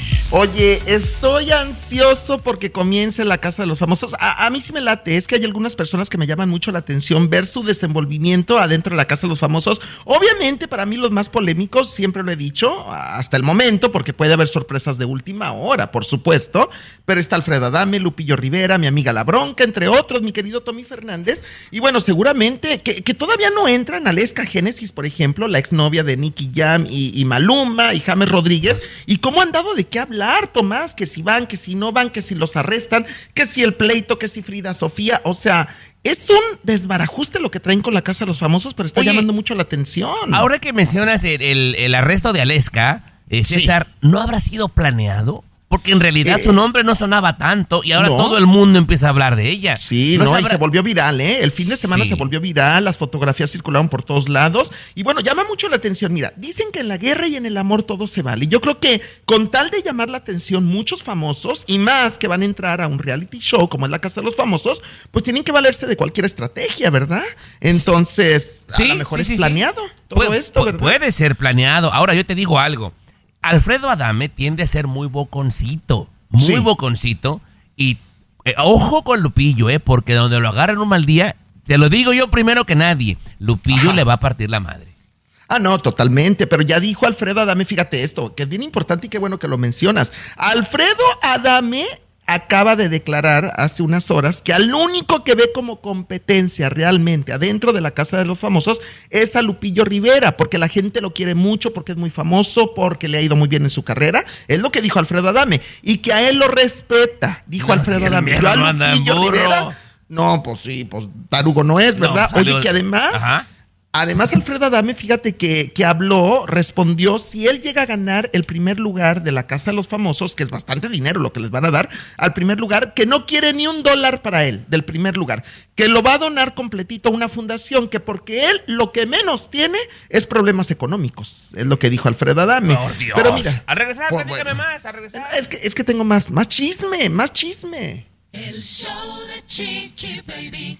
G: Oye, estoy ansioso porque comience la Casa de los Famosos. A, mí sí me late, es que hay algunas personas que me llaman mucho la atención ver su desenvolvimiento adentro de la Casa de los Famosos. Obviamente, para mí los más polémicos, siempre lo he dicho, hasta el momento, porque puede haber sorpresas de última hora, por supuesto. Pero está Alfredo Adame, Lupillo Rivera, mi amiga La Bronca, entre otros, mi querido Tommy Fernández. Y bueno, seguramente que, todavía no entran Aleska Génesis, por ejemplo, la exnovia de Nicky Jam y, y Maluma y James Rodríguez. ¿Y cómo han dado de qué hablar, Tomás? Que si van, que si no van, que si los arrestan, que si el pleito, que si Frida Sofía. O sea, es un desbarajuste lo que traen con la Casa de los Famosos, pero está
C: Oye,
G: llamando mucho la atención.
C: Ahora que mencionas el, el- el arresto de Aleska, eh,
G: Sí.
C: César, ¿no habrá sido planeado? Porque en realidad
G: Eh,
C: su nombre no sonaba tanto y ahora
G: no.
C: todo el mundo empieza a hablar de ella.
G: Sí, no, y
C: sabrá-
G: se volvió viral, ¿eh? El fin de semana
C: Sí.
G: se volvió viral, las fotografías circularon por todos lados. Y bueno, llama mucho la atención. Mira, dicen que en la guerra y en el amor todo se vale. Y yo creo que con tal de llamar la atención, muchos famosos y más que van a entrar a un reality show como es la Casa de los Famosos, pues tienen que valerse de cualquier estrategia, ¿verdad? Entonces, a lo mejor
C: sí,
G: es planeado todo
C: Pu-
G: esto, ¿verdad?
C: Puede ser planeado. Ahora yo te digo algo. Alfredo Adame tiende a ser muy boconcito, muy
G: Sí.
C: boconcito. Y eh, ojo con Lupillo, ¿eh? Porque donde lo agarran un mal día, te lo digo yo primero que nadie, Lupillo
G: Ajá.
C: le va a partir la madre.
G: Ah, no, totalmente, pero ya dijo Alfredo Adame, fíjate esto, que es bien importante y qué bueno que lo mencionas. Alfredo Adame acaba de declarar hace unas horas que al único que ve como competencia realmente adentro de la Casa de los Famosos es a Lupillo Rivera, porque la gente lo quiere mucho, porque es muy famoso, porque le ha ido muy bien en su carrera. Es lo que dijo Alfredo Adame, y que a él lo respeta, dijo
C: No,
G: Alfredo
C: si
G: Adame. Yo a
C: no
G: Lupillo
C: burro.
G: Rivera, no, pues sí, pues tarugo no es, ¿verdad?
C: No,
G: Oye, que además...
C: Ajá.
G: Además, Alfredo Adame, fíjate que, que habló, respondió, si él llega a ganar el primer lugar de la Casa de los Famosos, que es bastante dinero lo que les van a dar, al primer lugar, que no quiere ni un dólar para él, del primer lugar, que lo va a donar completito a una fundación, que porque él lo que menos tiene es problemas económicos, es lo que dijo Alfredo Adame.
C: Por Dios.
G: Pero mira,
C: Al regresar,
G: pues, bueno.
C: más, al regresar.
G: es que, es que tengo más, más chisme, más chisme.
D: El show de Chiqui Baby.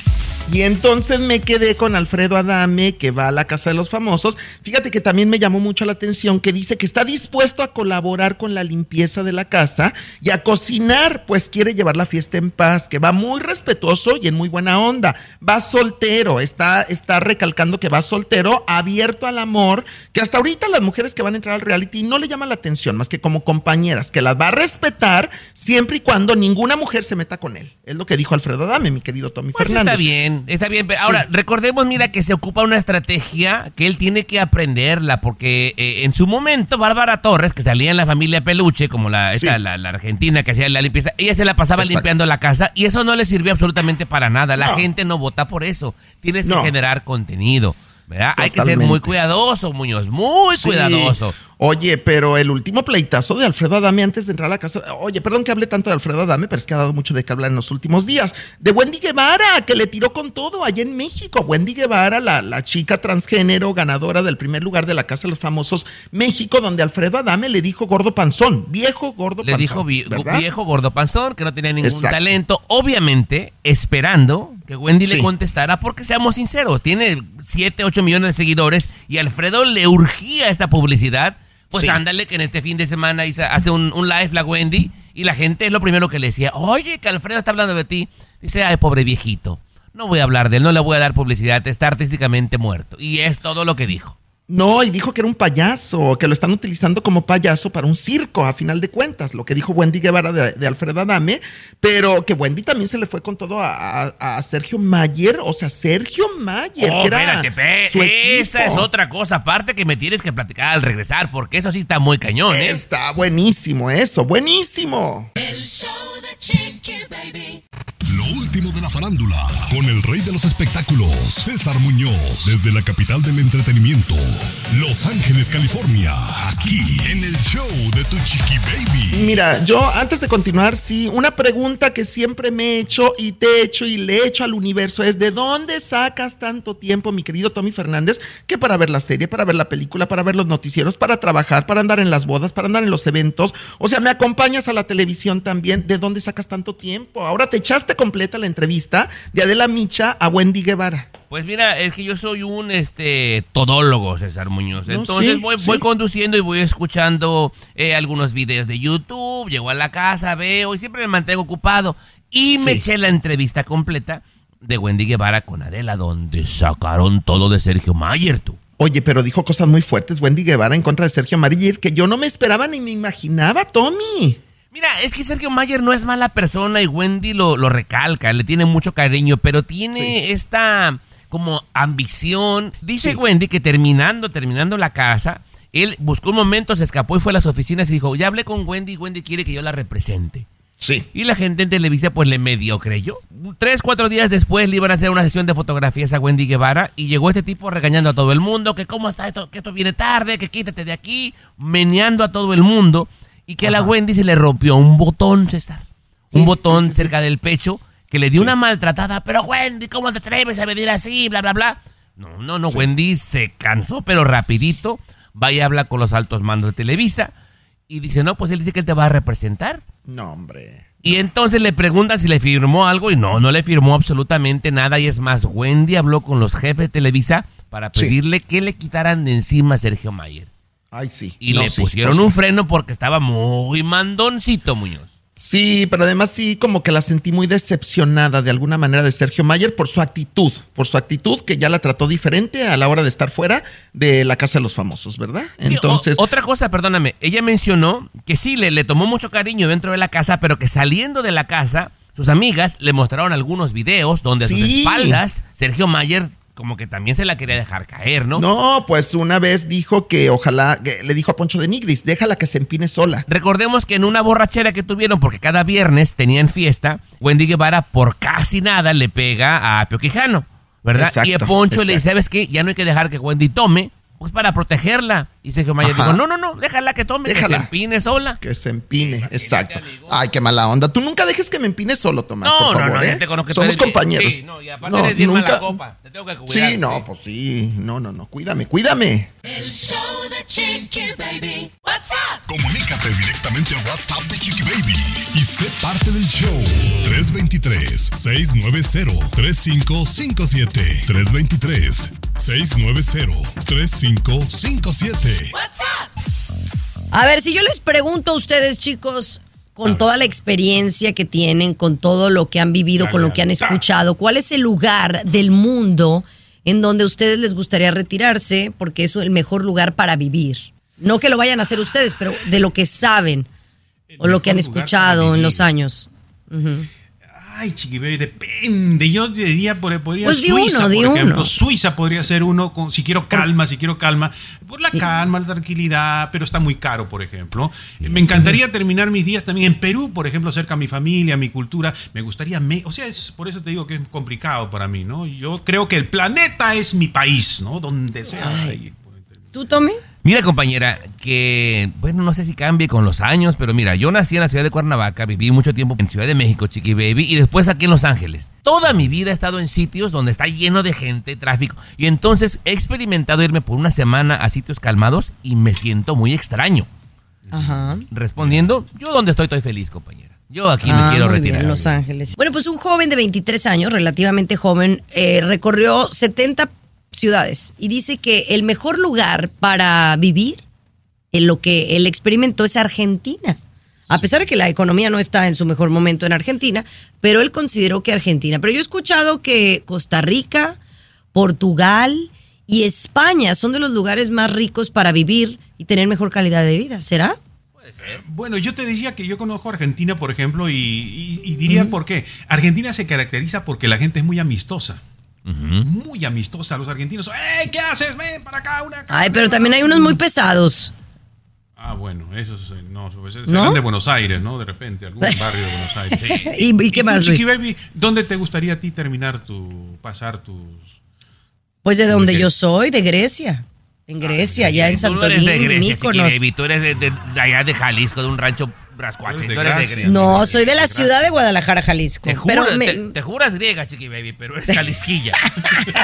G: Y entonces me quedé con Alfredo Adame, que va a la Casa de los Famosos. Fíjate que también me llamó mucho la atención que dice que está dispuesto a colaborar con la limpieza de la casa y a cocinar, pues quiere llevar la fiesta en paz, que va muy respetuoso y en muy buena onda. Va soltero, está, está recalcando que va soltero, abierto al amor, que hasta ahorita las mujeres que van a entrar al reality no le llaman la atención más que como compañeras, que las va a respetar siempre y cuando ninguna mujer se meta con él. Es lo que dijo Alfredo Adame, mi querido Tommy
C: Pues
G: Fernández.
C: está bien, está bien. Pero ahora, recordemos, mira, que se ocupa una estrategia que él tiene que aprenderla, porque eh, en su momento, Bárbara Torres, que salía en la familia Peluche, como la, esta,
G: Sí.
C: la, la argentina que hacía la limpieza, ella se la pasaba
G: Exacto.
C: limpiando la casa y eso no le sirvió absolutamente para nada. La
G: No.
C: gente no vota por eso. Tienes
G: No.
C: que generar contenido. Hay que ser muy cuidadoso, Muñoz, muy
G: Sí.
C: cuidadoso.
G: Oye, pero el último pleitazo de Alfredo Adame antes de entrar a la casa. Oye, perdón que hable tanto de Alfredo Adame, pero es que ha dado mucho de qué hablar en los últimos días. De Wendy Guevara, que le tiró con todo allá en México. Wendy Guevara, la, la chica transgénero ganadora del primer lugar de la Casa de los Famosos México, donde Alfredo Adame le dijo gordo panzón, viejo gordo
C: Le
G: panzón.
C: dijo vi-
G: ¿verdad?
C: viejo gordo panzón, que no tenía ningún
G: Exacto.
C: talento. Obviamente, esperando que Wendy le contestara, porque seamos sinceros, tiene 7, 8 millones de seguidores y Alfredo le urgía esta publicidad. Pues
G: Sí.
C: ándale, que en este fin de semana hace un, un live la Wendy y la gente es lo primero que le decía, oye, que Alfredo está hablando de ti. Dice, ay, pobre viejito. No voy a hablar de él, no le voy a dar publicidad, está artísticamente muerto. Y es todo lo que dijo.
G: No, y dijo que era un payaso, que lo están utilizando como payaso para un circo, a final de cuentas, lo que dijo Wendy Guevara de, de Alfredo Adame, pero que Wendy también se le fue con todo a, a- a Sergio Mayer, o sea, Sergio Mayer,
C: Oh,
G: que era
C: espérate, pe-
G: su
C: esa es otra cosa aparte que me tienes que platicar al regresar, porque eso sí está muy cañón, ¿eh?
G: Está buenísimo eso, buenísimo.
D: El show de Chiqui Baby.
E: Lo último de la farándula, con el rey de los espectáculos, César Muñoz, desde la capital del entretenimiento, Los Ángeles, California, aquí en el show de Tu Chiqui Baby.
G: Mira, yo antes de continuar, sí, una pregunta que siempre me he hecho y te he hecho y le he hecho al universo es, ¿de dónde sacas tanto tiempo, mi querido Tommy Fernández, que para ver la serie, para ver la película, para ver los noticieros, para trabajar, para andar en las bodas, para andar en los eventos? O sea, me acompañas a la televisión también, ¿de dónde sacas tanto tiempo? Ahora te echaste completa la entrevista de Adela Micha a Wendy Guevara.
C: Pues mira, es que yo soy un este todólogo, César Muñoz.
G: No,
C: Entonces
G: sí,
C: voy,
G: sí.
C: voy conduciendo y voy escuchando eh, algunos videos de YouTube, llego a la casa, veo y siempre me mantengo ocupado. Y me
G: Sí.
C: eché la entrevista completa de Wendy Guevara con Adela, donde sacaron todo de Sergio Mayer, tú.
G: Oye, pero dijo cosas muy fuertes Wendy Guevara en contra de Sergio Marillir que yo no me esperaba ni me imaginaba, Tommy.
C: Mira, es que Sergio Mayer no es mala persona y Wendy lo, lo recalca, le tiene mucho cariño, pero tiene esta como ambición. Dice
G: Sí.
C: Wendy que terminando, terminando la casa, él buscó un momento, se escapó y fue a las oficinas y dijo, ya hablé con Wendy y Wendy quiere que yo la represente.
G: Sí.
C: Y la gente en Televisa pues le medio creyó. Tres, cuatro días después le iban a hacer una sesión de fotografías a Wendy Guevara y llegó este tipo regañando a todo el mundo, que cómo está esto, que esto viene tarde, que quítate de aquí, meneando a todo el mundo y que a la Wendy se le rompió un botón, César. Un botón cerca del pecho que le dio una maltratada. Pero Wendy, ¿cómo te atreves a venir así? Bla, bla, bla. No, no, no, Wendy se cansó, pero rapidito. Va y habla con los altos mandos de Televisa y dice, no, pues él dice que él te va a representar.
G: No, hombre.
C: Y entonces le preguntan si le firmó algo y no, no le firmó absolutamente nada. Y es más, Wendy habló con los jefes de Televisa para
G: Sí.
C: pedirle que le quitaran de encima a Sergio Mayer.
G: Ay, sí.
C: Y
G: No,
C: le
G: sí,
C: pusieron un freno porque estaba muy mandoncito, Muñoz.
G: Sí, pero además sí, como que la sentí muy decepcionada de alguna manera de Sergio Mayer por su actitud, por su actitud que ya la trató diferente a la hora de estar fuera de la Casa de los Famosos, ¿verdad?
C: Sí,
G: Entonces,
C: o- otra cosa, perdóname, ella mencionó que sí, le, le tomó mucho cariño dentro de la casa, pero que saliendo de la casa, sus amigas le mostraron algunos videos donde a sus espaldas, Sergio Mayer como que también se la quería dejar caer, ¿no?
G: no, pues una vez dijo que ojalá, que le dijo a Poncho de Nigris, déjala que se empine sola.
C: Recordemos que en una borrachera que tuvieron, porque cada viernes tenían fiesta, Wendy Guevara por casi nada le pega a Pio Quijano, ¿verdad?
G: Exacto,
C: y a Poncho le dice. ¿sabes qué? Ya no hay que dejar que Wendy tome, pues para protegerla. Y Sergio Mayer
G: Ajá.
C: dijo, no, no, no, déjala que tome, que
G: Déjala.
C: se empine sola.
G: Que se empine, exacto. Ay, qué mala onda. Tú nunca dejes que me empine solo, Tomás,
C: No,
G: por
C: no,
G: favor,
C: no,
G: ¿eh?
C: te que
G: Somos compañeros.
C: Sí, no, y aparte eres bien mala copa. Te tengo que cuidar,
G: Sí, no,
C: sí.
G: pues sí. No, no, no. Cuídame, cuídame.
D: El show de Chiqui Baby. What's up?
E: Comunícate directamente a WhatsApp de Chiqui Baby y sé parte del show. 323-690-3557. 323-690-3557.
D: What's up?
A: A ver, si yo les pregunto a ustedes, chicos, con toda la experiencia que tienen, con todo lo que han vivido, con lo que han escuchado, ¿cuál es el lugar del mundo en donde a ustedes les gustaría retirarse? Porque es el mejor lugar para vivir. No que lo vayan a hacer ustedes, pero de lo que saben o lo que han escuchado en los años.
B: Ay, chiqui baby, depende. Yo diría, por- podría
A: Pues
B: Suiza,
A: uno,
B: por ejemplo.
A: uno.
B: Suiza podría ser uno, con- si quiero calma, si quiero calma. Por la calma, la tranquilidad, pero está muy caro, por ejemplo. Me encantaría terminar mis días también en Perú, por ejemplo, cerca a mi familia, a mi cultura. Me gustaría, me- o sea, es, por eso te digo que es complicado para mí, ¿no? Yo creo que el planeta es mi país, ¿no? Donde sea. ahí.
A: ¿Tú, Tommy?
C: Mira, compañera, que, bueno, no sé si cambie con los años, pero mira, yo nací en la ciudad de Cuernavaca, viví mucho tiempo en Ciudad de México, Chiqui Baby, y después aquí en Los Ángeles. Toda mi vida he estado en sitios donde está lleno de gente, tráfico, y entonces he experimentado irme por una semana a sitios calmados y me siento muy extraño.
A: Ajá.
C: Respondiendo, yo donde estoy estoy feliz, compañera. Yo aquí
A: Ah,
C: me quiero
A: muy
C: retirar.
A: bien, Los Ángeles. Bueno, pues un joven de 23 años, relativamente joven, eh, recorrió 70 ciudades y dice que el mejor lugar para vivir en lo que él experimentó es Argentina. A pesar de que la economía no está en su mejor momento en Argentina, pero él consideró que Argentina. Pero yo he escuchado que Costa Rica, Portugal y España son de los lugares más ricos para vivir y tener mejor calidad de vida. ¿Será?
B: Bueno, yo te diría que yo conozco Argentina, por ejemplo, y, y- y diría por qué. Argentina se caracteriza porque la gente es muy amistosa. Muy amistosa. Los argentinos, ¡Ey, qué haces! Ven para acá, una
A: Ay, pero también hay unos muy pesados.
B: Ah, bueno, eso es, eh, no, serán
A: ¿No?
B: de Buenos Aires, ¿no? De repente, algún barrio de Buenos Aires. Sí.
A: ¿Y- y qué
B: tú,
A: más,
B: Chiqui? Baby, ¿dónde te gustaría a ti terminar tu, pasar tus...
A: Pues de donde yo soy, de Grecia. En Grecia, ya en
C: Tú no eres
A: Santorini,
C: de Grecia, Chiqui. Baby, tú eres de, de- de allá de Jalisco, de un rancho rascuache.
B: Tú eres de.
C: Grecia.
A: No, soy de la ciudad de Guadalajara, Jalisco.
C: Te, juro-
A: Pero me-
C: te, te juras griega, Chiqui Baby, pero eres jalisquilla.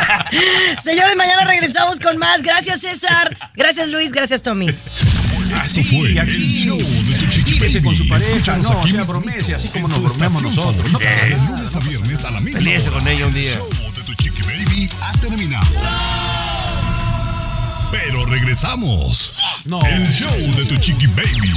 A: Señores, mañana regresamos con más. Gracias, César. Gracias, Luis. Gracias, Tommy.
E: Esto fue
B: y aquí,
E: el show de tu chiqui baby.
B: con su pareja,
E: Escúchanos
B: no,
E: aquí
B: sea bromese, así como nos bromeamos nosotros. No pasa nada.
E: lunes a viernes a la misma hora.
C: con ella un día.
E: El show de tu chiqui baby ha terminado. Pero regresamos.
B: No.
E: El show de tu chiqui baby.